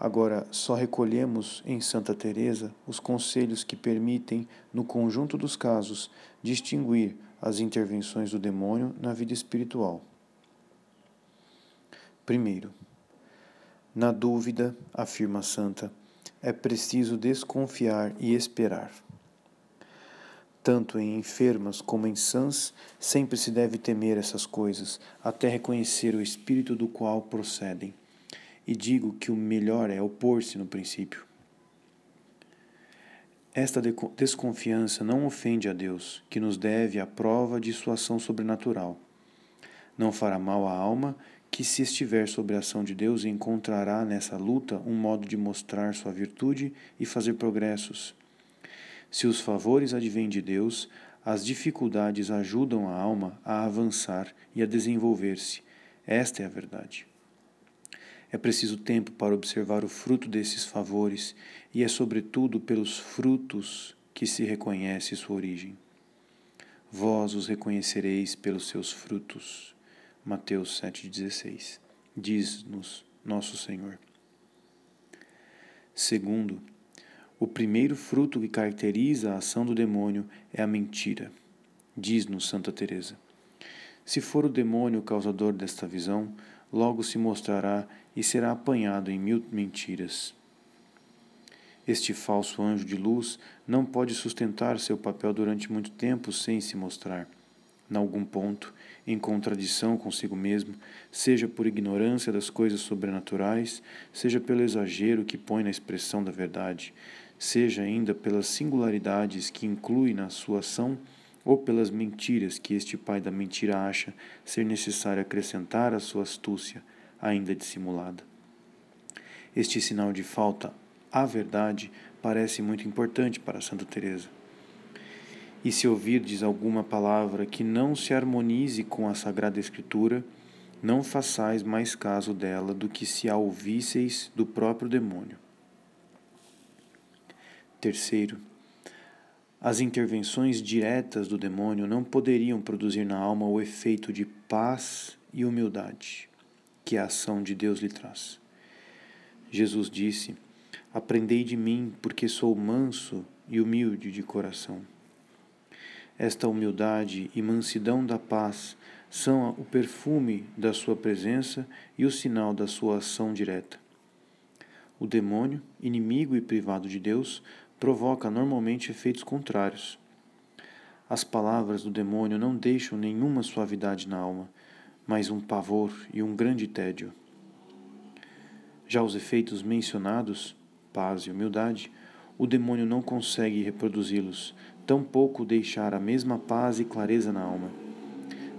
Agora, só recolhemos em Santa Teresa os conselhos que permitem, no conjunto dos casos, distinguir as intervenções do demônio na vida espiritual. Primeiro, na dúvida, afirma Santa, é preciso desconfiar e esperar. Tanto em enfermas como em sãs, sempre se deve temer essas coisas, até reconhecer o espírito do qual procedem e digo que o melhor é opor-se no princípio. Esta desconfiança não ofende a Deus, que nos deve a prova de sua ação sobrenatural. Não fará mal à alma que, se estiver sob a ação de Deus, encontrará nessa luta um modo de mostrar sua virtude e fazer progressos. Se os favores advêm de Deus, as dificuldades ajudam a alma a avançar e a desenvolver-se. Esta é a verdade. É preciso tempo para observar o fruto desses favores, e é sobretudo pelos frutos que se reconhece sua origem. Vós os reconhecereis pelos seus frutos. Mateus 7,16. Diz-nos nosso Senhor. Segundo, o primeiro fruto que caracteriza a ação do demônio é a mentira. Diz-nos Santa Teresa. Se for o demônio o causador desta visão, logo se mostrará e será apanhado em mil mentiras. Este falso anjo de luz não pode sustentar seu papel durante muito tempo sem se mostrar, em algum ponto, em contradição consigo mesmo, seja por ignorância das coisas sobrenaturais, seja pelo exagero que põe na expressão da verdade, seja ainda pelas singularidades que inclui na sua ação ou pelas mentiras que este pai da mentira acha ser necessário acrescentar à sua astúcia, ainda dissimulada. Este sinal de falta à verdade parece muito importante para Santa Teresa. E se ouvirdes alguma palavra que não se harmonize com a Sagrada Escritura, não façais mais caso dela do que se a ouvisseis do próprio demônio. Terceiro, as intervenções diretas do demônio não poderiam produzir na alma o efeito de paz e humildade que a ação de Deus lhe traz. Jesus disse: Aprendei de mim, porque sou manso e humilde de coração. Esta humildade e mansidão da paz são o perfume da sua presença e o sinal da sua ação direta. O demônio, inimigo e privado de Deus, provoca normalmente efeitos contrários. As palavras do demônio não deixam nenhuma suavidade na alma, mas um pavor e um grande tédio. Já os efeitos mencionados, paz e humildade, o demônio não consegue reproduzi-los, tampouco deixar a mesma paz e clareza na alma.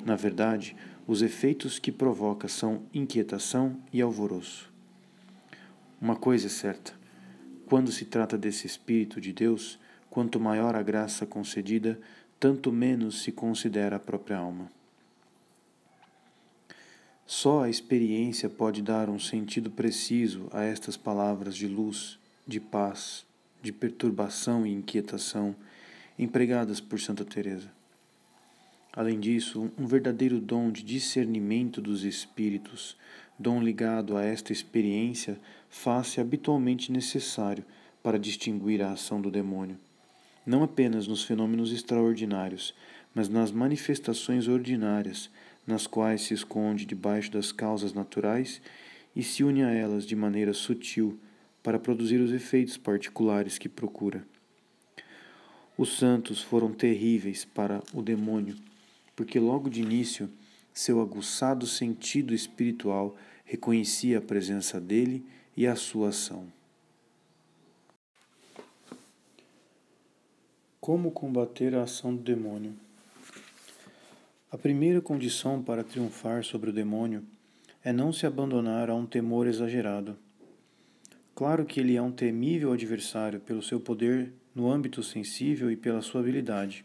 Na verdade, os efeitos que provoca são inquietação e alvoroço. Uma coisa é certa: quando se trata desse Espírito de Deus, quanto maior a graça concedida, tanto menos se considera a própria alma. Só a experiência pode dar um sentido preciso a estas palavras de luz, de paz, de perturbação e inquietação empregadas por Santa Teresa. Além disso, um verdadeiro dom de discernimento dos espíritos, dom ligado a esta experiência, faz-se habitualmente necessário para distinguir a ação do demônio, não apenas nos fenômenos extraordinários, mas nas manifestações ordinárias, nas quais se esconde debaixo das causas naturais e se une a elas de maneira sutil para produzir os efeitos particulares que procura. Os santos foram terríveis para o demônio, porque logo de início seu aguçado sentido espiritual reconhecia a presença dele e a sua ação. Como combater a ação do demônio? A primeira condição para triunfar sobre o demônio é não se abandonar a um temor exagerado. Claro que ele é um temível adversário pelo seu poder no âmbito sensível e pela sua habilidade,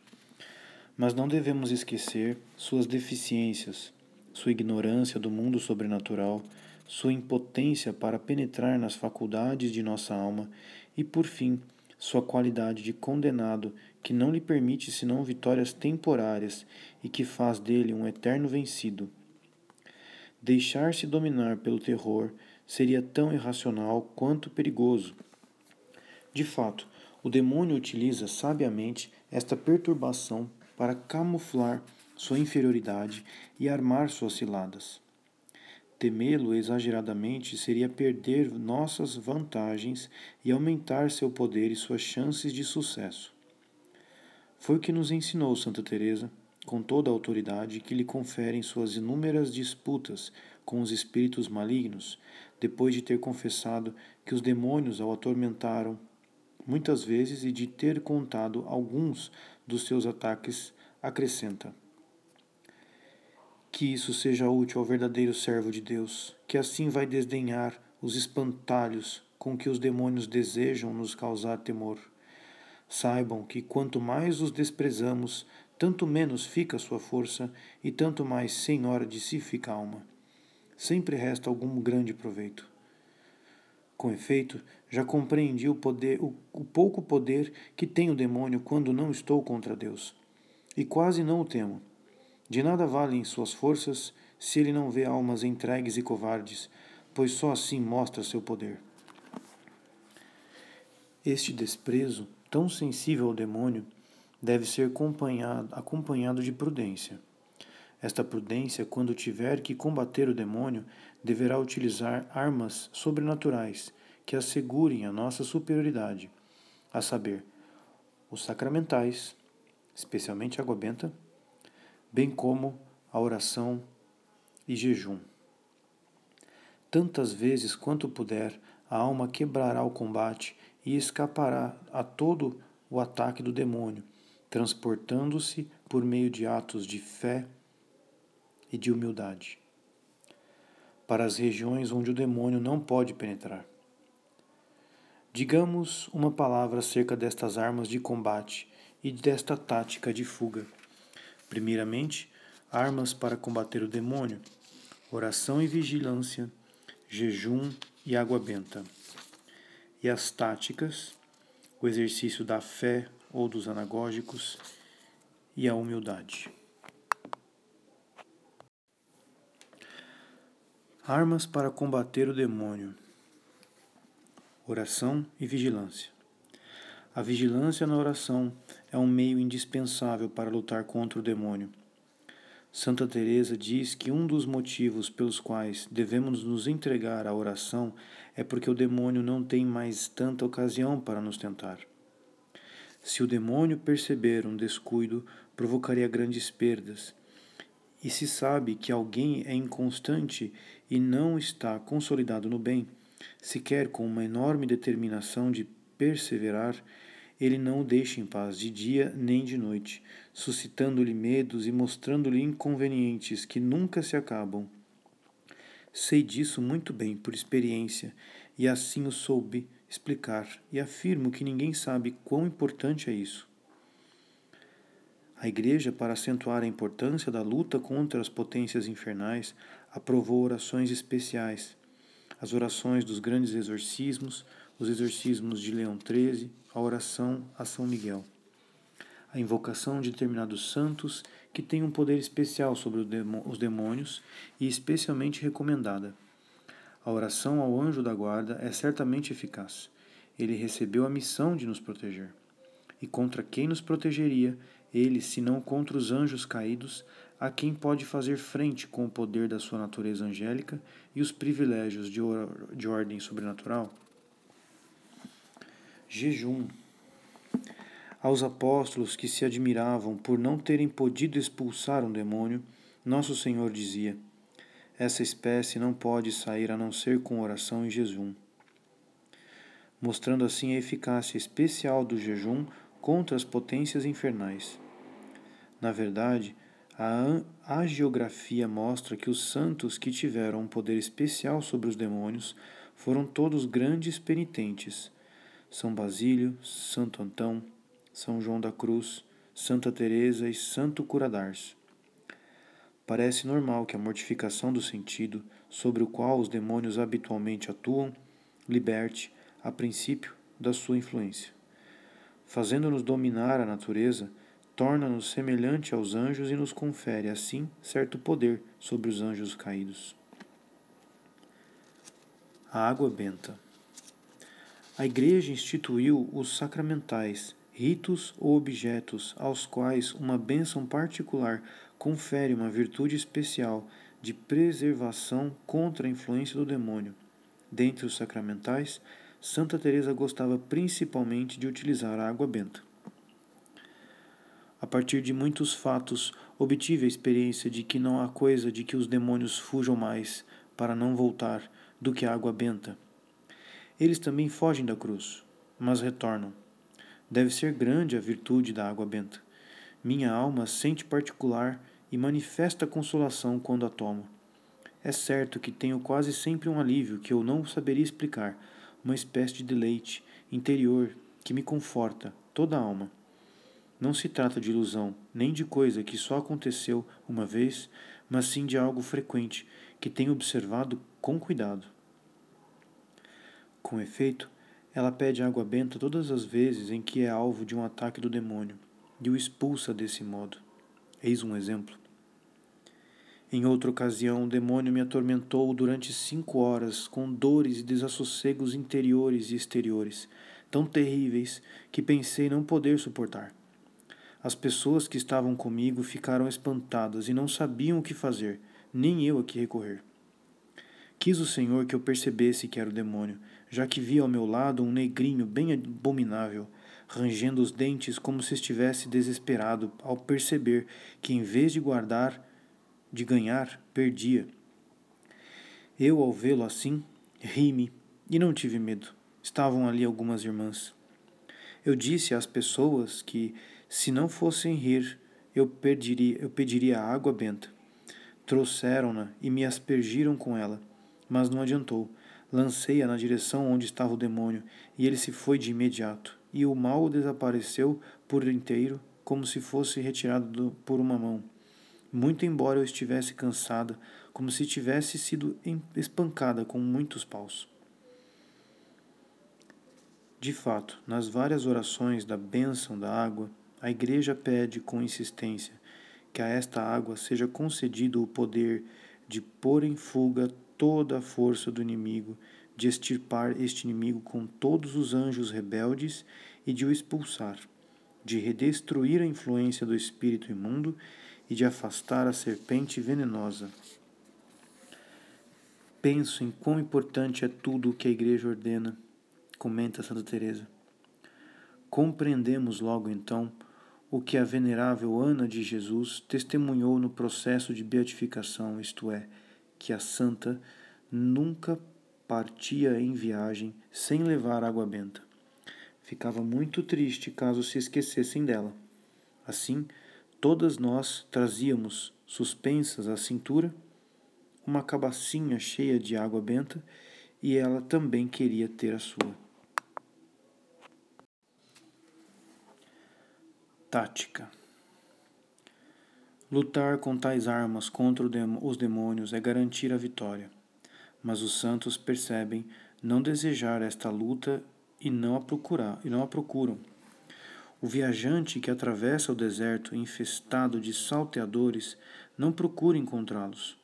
mas não devemos esquecer suas deficiências, sua ignorância do mundo sobrenatural, sua impotência para penetrar nas faculdades de nossa alma e, por fim, sua qualidade de condenado, que não lhe permite senão vitórias temporárias e que faz dele um eterno vencido. Deixar-se dominar pelo terror seria tão irracional quanto perigoso. De fato, o demônio utiliza sabiamente esta perturbação para camuflar sua inferioridade e armar suas ciladas. Temê-lo exageradamente seria perder nossas vantagens e aumentar seu poder e suas chances de sucesso. Foi o que nos ensinou Santa Teresa, com toda a autoridade que lhe conferem suas inúmeras disputas com os espíritos malignos, depois de ter confessado que os demônios ao atormentaram muitas vezes e de ter contado alguns dos seus ataques, acrescenta: que isso seja útil ao verdadeiro servo de Deus, que assim vai desdenhar os espantalhos com que os demônios desejam nos causar temor. Saibam que quanto mais os desprezamos, tanto menos fica sua força e tanto mais senhora de si fica a alma. Sempre resta algum grande proveito. Com efeito, já compreendi o, poder, o, o pouco poder que tem o demônio quando não estou contra Deus. E quase não o temo de nada valem suas forças se ele não vê almas entregues e covardes, pois só assim mostra seu poder. Este desprezo, tão sensível ao demônio, deve ser acompanhado, acompanhado de prudência. Esta prudência, quando tiver que combater o demônio, deverá utilizar armas sobrenaturais que assegurem a nossa superioridade, a saber, os sacramentais, especialmente a água benta, bem como a oração e jejum. Tantas vezes quanto puder, a alma quebrará o combate e escapará a todo o ataque do demônio, transportando-se por meio de atos de fé e de humildade para as regiões onde o demônio não pode penetrar. Digamos uma palavra acerca destas armas de combate e desta tática de fuga. Primeiramente, armas para combater o demônio, oração e vigilância, jejum e água benta. E as táticas, o exercício da fé ou dos anagógicos e a humildade. Armas para combater o demônio: oração e vigilância. A vigilância na oração é um meio indispensável para lutar contra o demônio. Santa Teresa diz que um dos motivos pelos quais devemos nos entregar à oração é porque o demônio não tem mais tanta ocasião para nos tentar. Se o demônio perceber um descuido, provocaria grandes perdas. E se sabe que alguém é inconstante e não está consolidado no bem, sequer com uma enorme determinação de perseverar, ele não o deixa em paz de dia nem de noite, suscitando-lhe medos e mostrando-lhe inconvenientes que nunca se acabam. Sei disso muito bem por experiência, e assim o soube explicar, e afirmo que ninguém sabe quão importante é isso. A Igreja, para acentuar a importância da luta contra as potências infernais, aprovou orações especiais, as orações dos grandes exorcismos, os exorcismos de Leão XIII, a oração a São Miguel. A invocação de determinados santos que têm um poder especial sobre os demônios e especialmente recomendada. A oração ao anjo da guarda é certamente eficaz. Ele recebeu a missão de nos proteger. E contra quem nos protegeria, ele, senão contra os anjos caídos, a quem pode fazer frente com o poder da sua natureza angélica e os privilégios de, or de ordem sobrenatural? Jejum. Aos apóstolos que se admiravam por não terem podido expulsar um demônio, Nosso Senhor dizia: Essa espécie não pode sair a não ser com oração e jejum. Mostrando assim a eficácia especial do jejum contra as potências infernais. Na verdade, a hagiografia mostra que os santos que tiveram um poder especial sobre os demônios foram todos grandes penitentes. São Basílio, Santo Antão, São João da Cruz, Santa Teresa e Santo Curadarço. Parece normal que a mortificação do sentido, sobre o qual os demônios habitualmente atuam, liberte, a princípio, da sua influência. Fazendo-nos dominar a natureza, torna-nos semelhante aos anjos e nos confere, assim, certo poder sobre os anjos caídos. A água benta. A Igreja instituiu os sacramentais, ritos ou objetos aos quais uma bênção particular confere uma virtude especial de preservação contra a influência do demônio. Dentre os sacramentais, Santa Teresa gostava principalmente de utilizar a água benta. A partir de muitos fatos, obtive a experiência de que não há coisa de que os demônios fujam mais, para não voltar, do que a água benta. Eles também fogem da cruz, mas retornam. Deve ser grande a virtude da água benta. Minha alma sente particular e manifesta consolação quando a tomo. É certo que tenho quase sempre um alívio que eu não saberia explicar, uma espécie de deleite interior que me conforta toda a alma. Não se trata de ilusão, nem de coisa que só aconteceu uma vez, mas sim de algo frequente que tenho observado com cuidado. Com efeito, ela pede água benta todas as vezes em que é alvo de um ataque do demônio e o expulsa desse modo. Eis um exemplo. Em outra ocasião, o demônio me atormentou durante cinco horas com dores e desassossegos interiores e exteriores, tão terríveis que pensei não poder suportar. As pessoas que estavam comigo ficaram espantadas e não sabiam o que fazer, nem eu a que recorrer. Quis o Senhor que eu percebesse que era o demônio, já que via ao meu lado um negrinho bem abominável, rangendo os dentes como se estivesse desesperado ao perceber que, em vez de guardar, de ganhar, perdia. Eu, ao vê-lo assim, ri-me e não tive medo. Estavam ali algumas irmãs. Eu disse às pessoas que, se não fossem rir, eu, perdiria, eu pediria água benta. Trouxeram-na e me aspergiram com ela, mas não adiantou. Lancei-a na direção onde estava o demônio, e ele se foi de imediato, e o mal desapareceu por inteiro, como se fosse retirado do, por uma mão. Muito embora eu estivesse cansada, como se tivesse sido espancada com muitos paus. De fato, nas várias orações da bênção da água, a Igreja pede com insistência que a esta água seja concedido o poder de pôr em fuga toda a força do inimigo, de extirpar este inimigo com todos os anjos rebeldes e de o expulsar, de redestruir a influência do espírito imundo e de afastar a serpente venenosa. Penso em quão importante é tudo o que a Igreja ordena, comenta Santa Teresa. Compreendemos logo então o que a venerável Ana de Jesus testemunhou no processo de beatificação, isto é, que a santa nunca partia em viagem sem levar água benta. Ficava muito triste caso se esquecessem dela. Assim, todas nós trazíamos, suspensas à cintura, uma cabacinha cheia de água benta e ela também queria ter a sua. Tática Lutar com tais armas contra os demônios é garantir a vitória, mas os santos percebem não desejar esta luta e não a procurar e não a procuram. O viajante que atravessa o deserto infestado de salteadores não procura encontrá-los,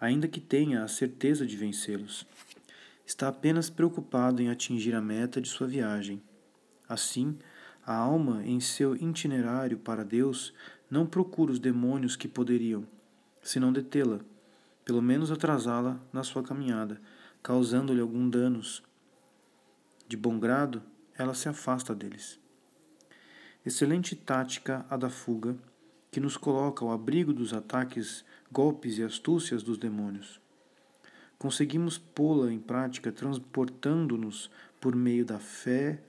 ainda que tenha a certeza de vencê-los. Está apenas preocupado em atingir a meta de sua viagem. Assim, a alma, em seu itinerário para Deus, não procura os demônios que poderiam, senão detê-la, pelo menos atrasá-la na sua caminhada, causando-lhe algum danos. De bom grado, ela se afasta deles. Excelente tática a da fuga, que nos coloca ao abrigo dos ataques, golpes e astúcias dos demônios. Conseguimos pô-la em prática transportando-nos por meio da fé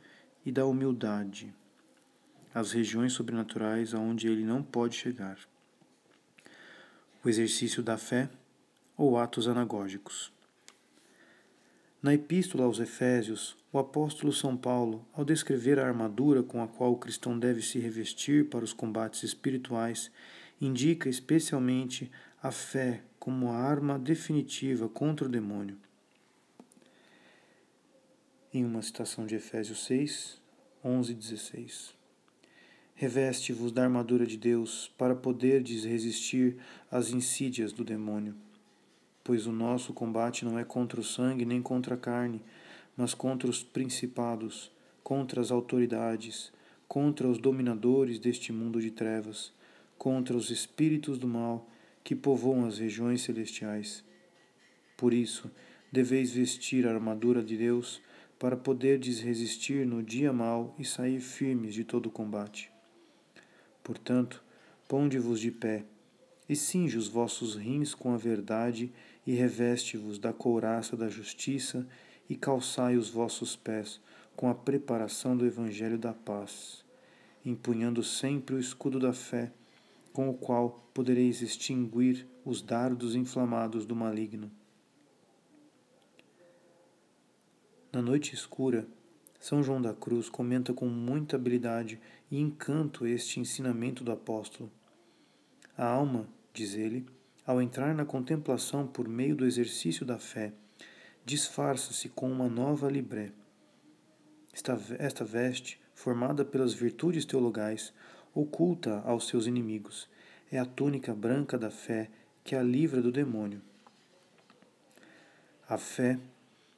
e da humildade às regiões sobrenaturais aonde ele não pode chegar. O exercício da fé ou atos anagógicos. Na Epístola aos Efésios, o apóstolo São Paulo, ao descrever a armadura com a qual o cristão deve se revestir para os combates espirituais, indica especialmente a fé como a arma definitiva contra o demônio. Em uma citação de Efésios 6, 11 e 16. Reveste-vos da armadura de Deus para poderdes resistir às insídias do demônio pois o nosso combate não é contra o sangue nem contra a carne, mas contra os principados, contra as autoridades, contra os dominadores deste mundo de trevas, contra os espíritos do mal que povoam as regiões celestiais. Por isso, deveis vestir a armadura de Deus para poderdes resistir no dia mau e sair firmes de todo o combate. Portanto, ponde-vos de pé e cinge os vossos rins com a verdade e reveste-vos da couraça da justiça e calçai os vossos pés com a preparação do evangelho da paz, empunhando sempre o escudo da fé, com o qual podereis extinguir os dardos inflamados do maligno. Na noite escura, São João da Cruz comenta com muita habilidade e encanto este ensinamento do apóstolo. A alma, diz ele, ao entrar na contemplação por meio do exercício da fé, disfarça-se com uma nova libré. Esta veste, formada pelas virtudes teologais, oculta aos seus inimigos, é a túnica branca da fé que a livra do demônio. A fé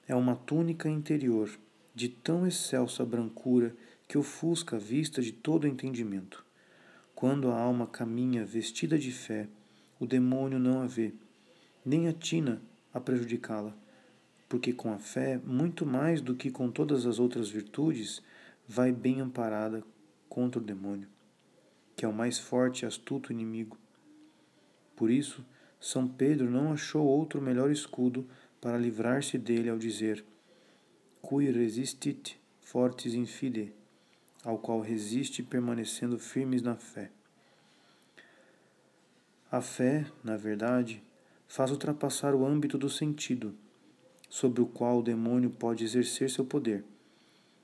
é uma túnica interior de tão excelsa brancura que ofusca a vista de todo entendimento. Quando a alma caminha vestida de fé, o demônio não a vê, nem atina a prejudicá-la, porque com a fé, muito mais do que com todas as outras virtudes, vai bem amparada contra o demônio, que é o mais forte e astuto inimigo. Por isso, São Pedro não achou outro melhor escudo para livrar-se dele ao dizer: Cui resistit fortis in fide, ao qual resiste permanecendo firmes na fé. A fé, na verdade, faz ultrapassar o âmbito do sentido, sobre o qual o demônio pode exercer seu poder,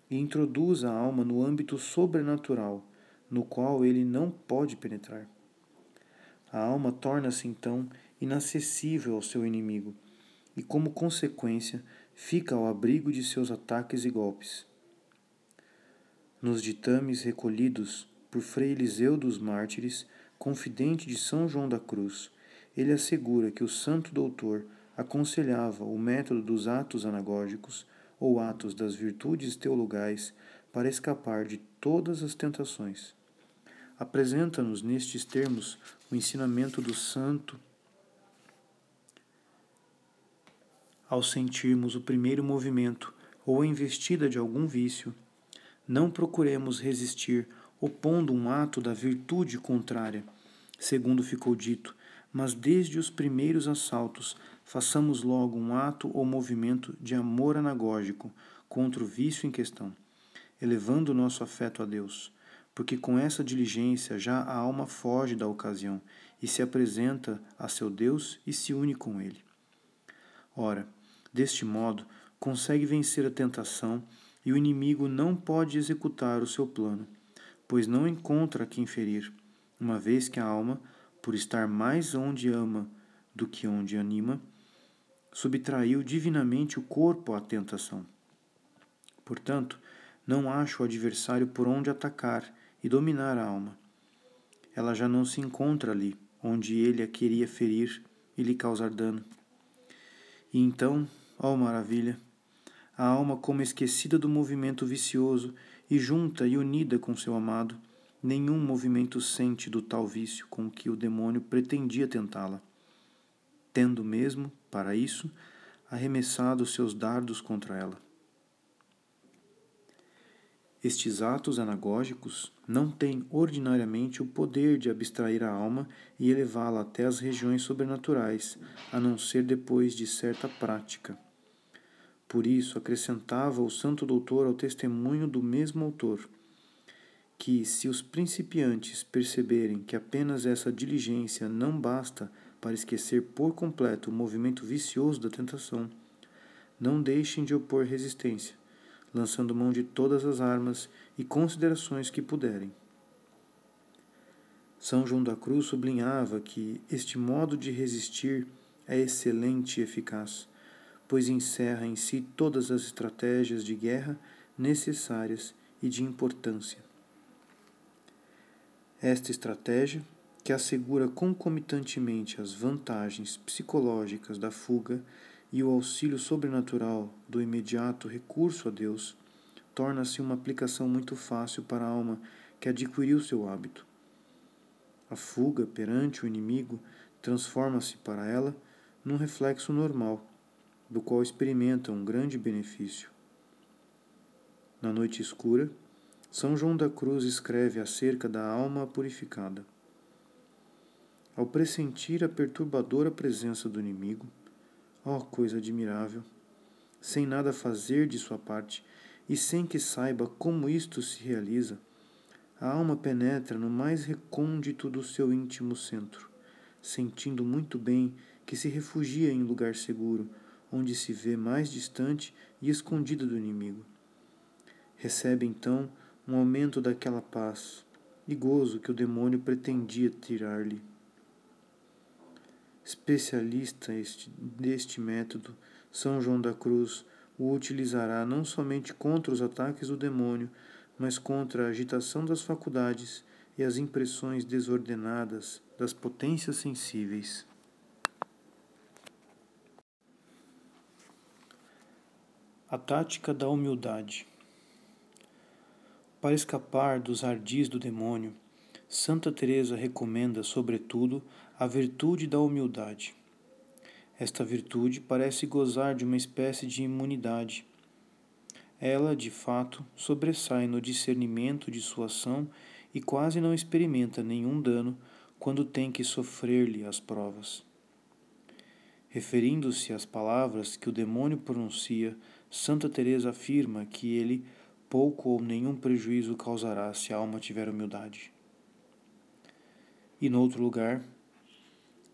e introduz a alma no âmbito sobrenatural, no qual ele não pode penetrar. A alma torna-se então inacessível ao seu inimigo e, como consequência, fica ao abrigo de seus ataques e golpes. Nos ditames recolhidos por Frei Eliseu dos Mártires, confidente de São João da Cruz, ele assegura que o santo doutor aconselhava o método dos atos anagógicos ou atos das virtudes teologais para escapar de todas as tentações. Apresenta-nos nestes termos o ensinamento do santo ao sentirmos o primeiro movimento ou investida de algum vício, não procuremos resistir opondo um ato da virtude contrária, segundo ficou dito, mas desde os primeiros assaltos façamos logo um ato ou movimento de amor anagógico contra o vício em questão, elevando o nosso afeto a Deus, porque com essa diligência já a alma foge da ocasião e se apresenta a seu Deus e se une com ele. Ora, deste modo, consegue vencer a tentação e o inimigo não pode executar o seu plano pois não encontra quem ferir, uma vez que a alma, por estar mais onde ama do que onde anima, subtraiu divinamente o corpo à tentação. Portanto, não acha o adversário por onde atacar e dominar a alma. Ela já não se encontra ali, onde ele a queria ferir e lhe causar dano. E então, ó maravilha, a alma, como esquecida do movimento vicioso e junta e unida com seu amado, nenhum movimento sente do tal vício com que o demônio pretendia tentá-la, tendo mesmo, para isso, arremessado seus dardos contra ela. Estes atos anagógicos não têm ordinariamente o poder de abstrair a alma e elevá-la até as regiões sobrenaturais, a não ser depois de certa prática. Por isso, acrescentava o santo doutor ao testemunho do mesmo autor, que, se os principiantes perceberem que apenas essa diligência não basta para esquecer por completo o movimento vicioso da tentação, não deixem de opor resistência, lançando mão de todas as armas e considerações que puderem. São João da Cruz sublinhava que este modo de resistir é excelente e eficaz, pois encerra em si todas as estratégias de guerra necessárias e de importância. Esta estratégia, que assegura concomitantemente as vantagens psicológicas da fuga e o auxílio sobrenatural do imediato recurso a Deus, torna-se uma aplicação muito fácil para a alma que adquiriu seu hábito. A fuga perante o inimigo transforma-se para ela num reflexo normal, do qual experimenta um grande benefício. Na noite escura, São João da Cruz escreve acerca da alma purificada. Ao pressentir a perturbadora presença do inimigo, ó oh, coisa admirável, sem nada fazer de sua parte e sem que saiba como isto se realiza, a alma penetra no mais recôndito do seu íntimo centro, sentindo muito bem que se refugia em lugar seguro, onde se vê mais distante e escondida do inimigo. Recebe então um aumento daquela paz e gozo que o demônio pretendia tirar-lhe. Especialista este, deste método, São João da Cruz o utilizará não somente contra os ataques do demônio, mas contra a agitação das faculdades e as impressões desordenadas das potências sensíveis. A tática da humildade. Para escapar dos ardis do demônio, Santa Teresa recomenda, sobretudo, a virtude da humildade. Esta virtude parece gozar de uma espécie de imunidade ela, de fato, sobressai no discernimento de sua ação e quase não experimenta nenhum dano quando tem que sofrer-lhe as provas. Referindo-se às palavras que o demônio pronuncia, Santa Teresa afirma que ele pouco ou nenhum prejuízo causará se a alma tiver humildade. E noutro lugar,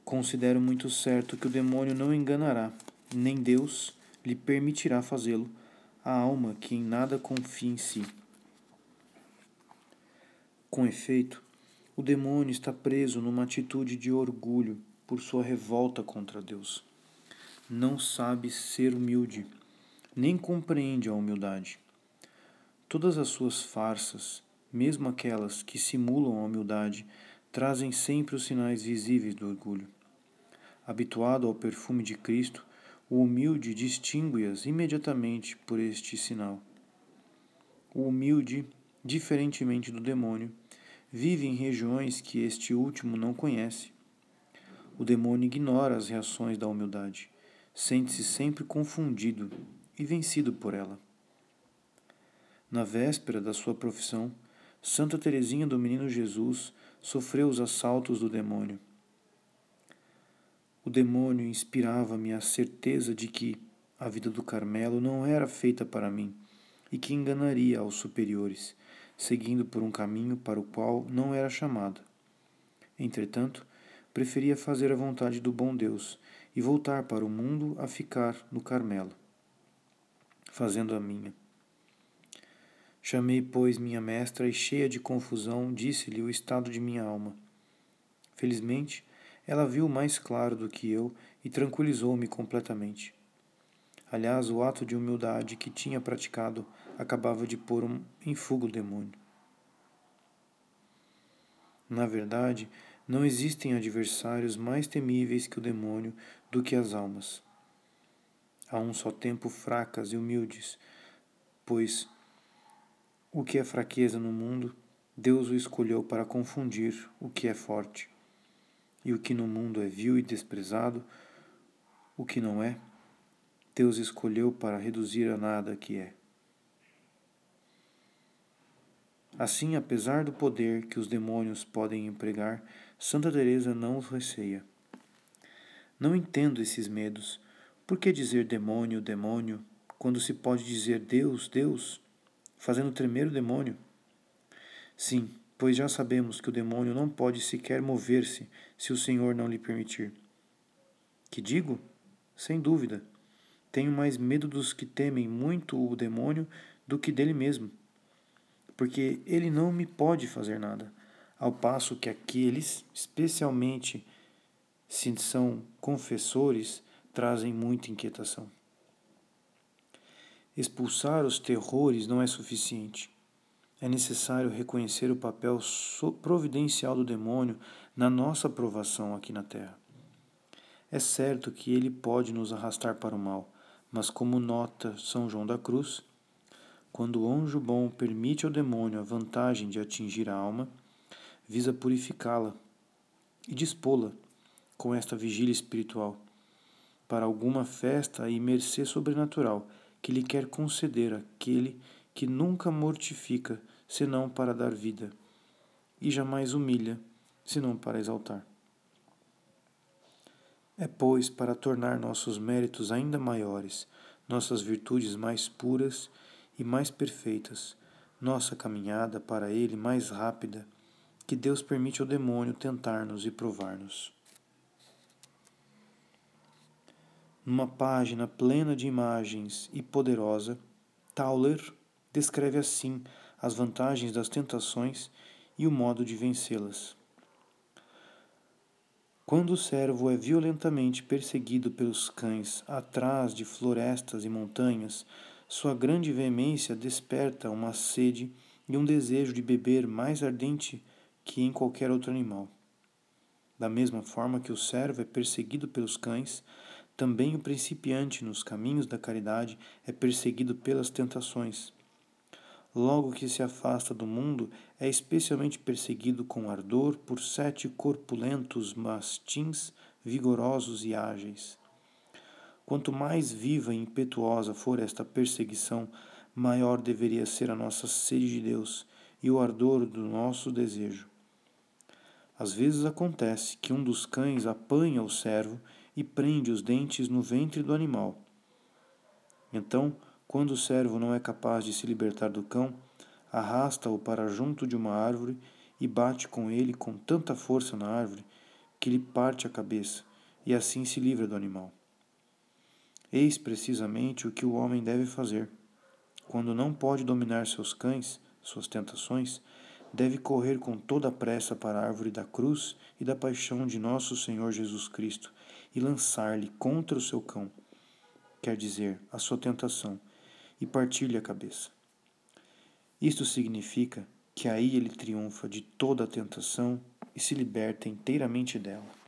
considero muito certo que o demônio não enganará, nem Deus lhe permitirá fazê-lo a alma que em nada confia em si. Com efeito, o demônio está preso numa atitude de orgulho por sua revolta contra Deus. Não sabe ser humilde, nem compreende a humildade. Todas as suas farsas, mesmo aquelas que simulam a humildade, trazem sempre os sinais visíveis do orgulho. Habituado ao perfume de Cristo, o humilde distingue-as imediatamente por este sinal. O humilde, diferentemente do demônio, vive em regiões que este último não conhece. O demônio ignora as reações da humildade, sente-se sempre confundido e vencido por ela. Na véspera da sua profissão, Santa Teresinha do Menino Jesus sofreu os assaltos do demônio. O demônio inspirava-me a certeza de que a vida do Carmelo não era feita para mim e que enganaria aos superiores, seguindo por um caminho para o qual não era chamada. Entretanto, preferia fazer a vontade do bom Deus e voltar para o mundo a ficar no Carmelo, fazendo a minha. Chamei, pois, minha mestra e, cheia de confusão, disse-lhe o estado de minha alma. Felizmente, ela viu mais claro do que eu e tranquilizou-me completamente. Aliás, o ato de humildade que tinha praticado acabava de pôr um, em fuga o demônio. Na verdade, não existem adversários mais temíveis que o demônio do que as almas. A um só tempo fracas e humildes, pois o que é fraqueza no mundo, Deus o escolheu para confundir o que é forte e o que no mundo é vil e desprezado, o que não é, Deus escolheu para reduzir a nada que é. Assim, apesar do poder que os demônios podem empregar, Santa Teresa não os receia. Não entendo esses medos. Por que dizer demônio, demônio, quando se pode dizer Deus, Deus, fazendo tremer o demônio? Sim, pois já sabemos que o demônio não pode sequer mover-se se o Senhor não lhe permitir. Que digo? Sem dúvida. Tenho mais medo dos que temem muito o demônio do que dele mesmo, porque ele não me pode fazer nada, ao passo que aqueles, especialmente se são confessores, trazem muita inquietação. Expulsar os terrores não é suficiente. É necessário reconhecer o papel providencial do demônio na nossa aprovação aqui na Terra. É certo que ele pode nos arrastar para o mal, mas como nota São João da Cruz, quando o anjo bom permite ao demônio a vantagem de atingir a alma, visa purificá-la e dispô-la com esta vigília espiritual para alguma festa e mercê sobrenatural que lhe quer conceder aquele que nunca mortifica senão para dar vida, e jamais humilha senão para exaltar. É, pois, para tornar nossos méritos ainda maiores, nossas virtudes mais puras e mais perfeitas, nossa caminhada para Ele mais rápida, que Deus permite ao demônio tentar-nos e provar-nos. Numa página plena de imagens e poderosa, Tauler descreve assim as vantagens das tentações e o modo de vencê-las. Quando o servo é violentamente perseguido pelos cães atrás de florestas e montanhas, sua grande veemência desperta uma sede e um desejo de beber mais ardente que em qualquer outro animal. Da mesma forma que o servo é perseguido pelos cães, também o principiante nos caminhos da caridade é perseguido pelas tentações. Logo que se afasta do mundo, é especialmente perseguido com ardor por sete corpulentos mastins vigorosos e ágeis. Quanto mais viva e impetuosa for esta perseguição, maior deveria ser a nossa sede de Deus e o ardor do nosso desejo. Às vezes acontece que um dos cães apanha o servo e prende os dentes no ventre do animal. Então, quando o servo não é capaz de se libertar do cão, arrasta-o para junto de uma árvore e bate com ele com tanta força na árvore que lhe parte a cabeça, e assim se livra do animal. Eis precisamente o que o homem deve fazer. Quando não pode dominar seus cães, suas tentações, deve correr com toda a pressa para a árvore da cruz e da paixão de nosso Senhor Jesus Cristo e lançar-lhe contra o seu cão, quer dizer, a sua tentação, e partir-lhe a cabeça. Isto significa que aí ele triunfa de toda a tentação e se liberta inteiramente dela.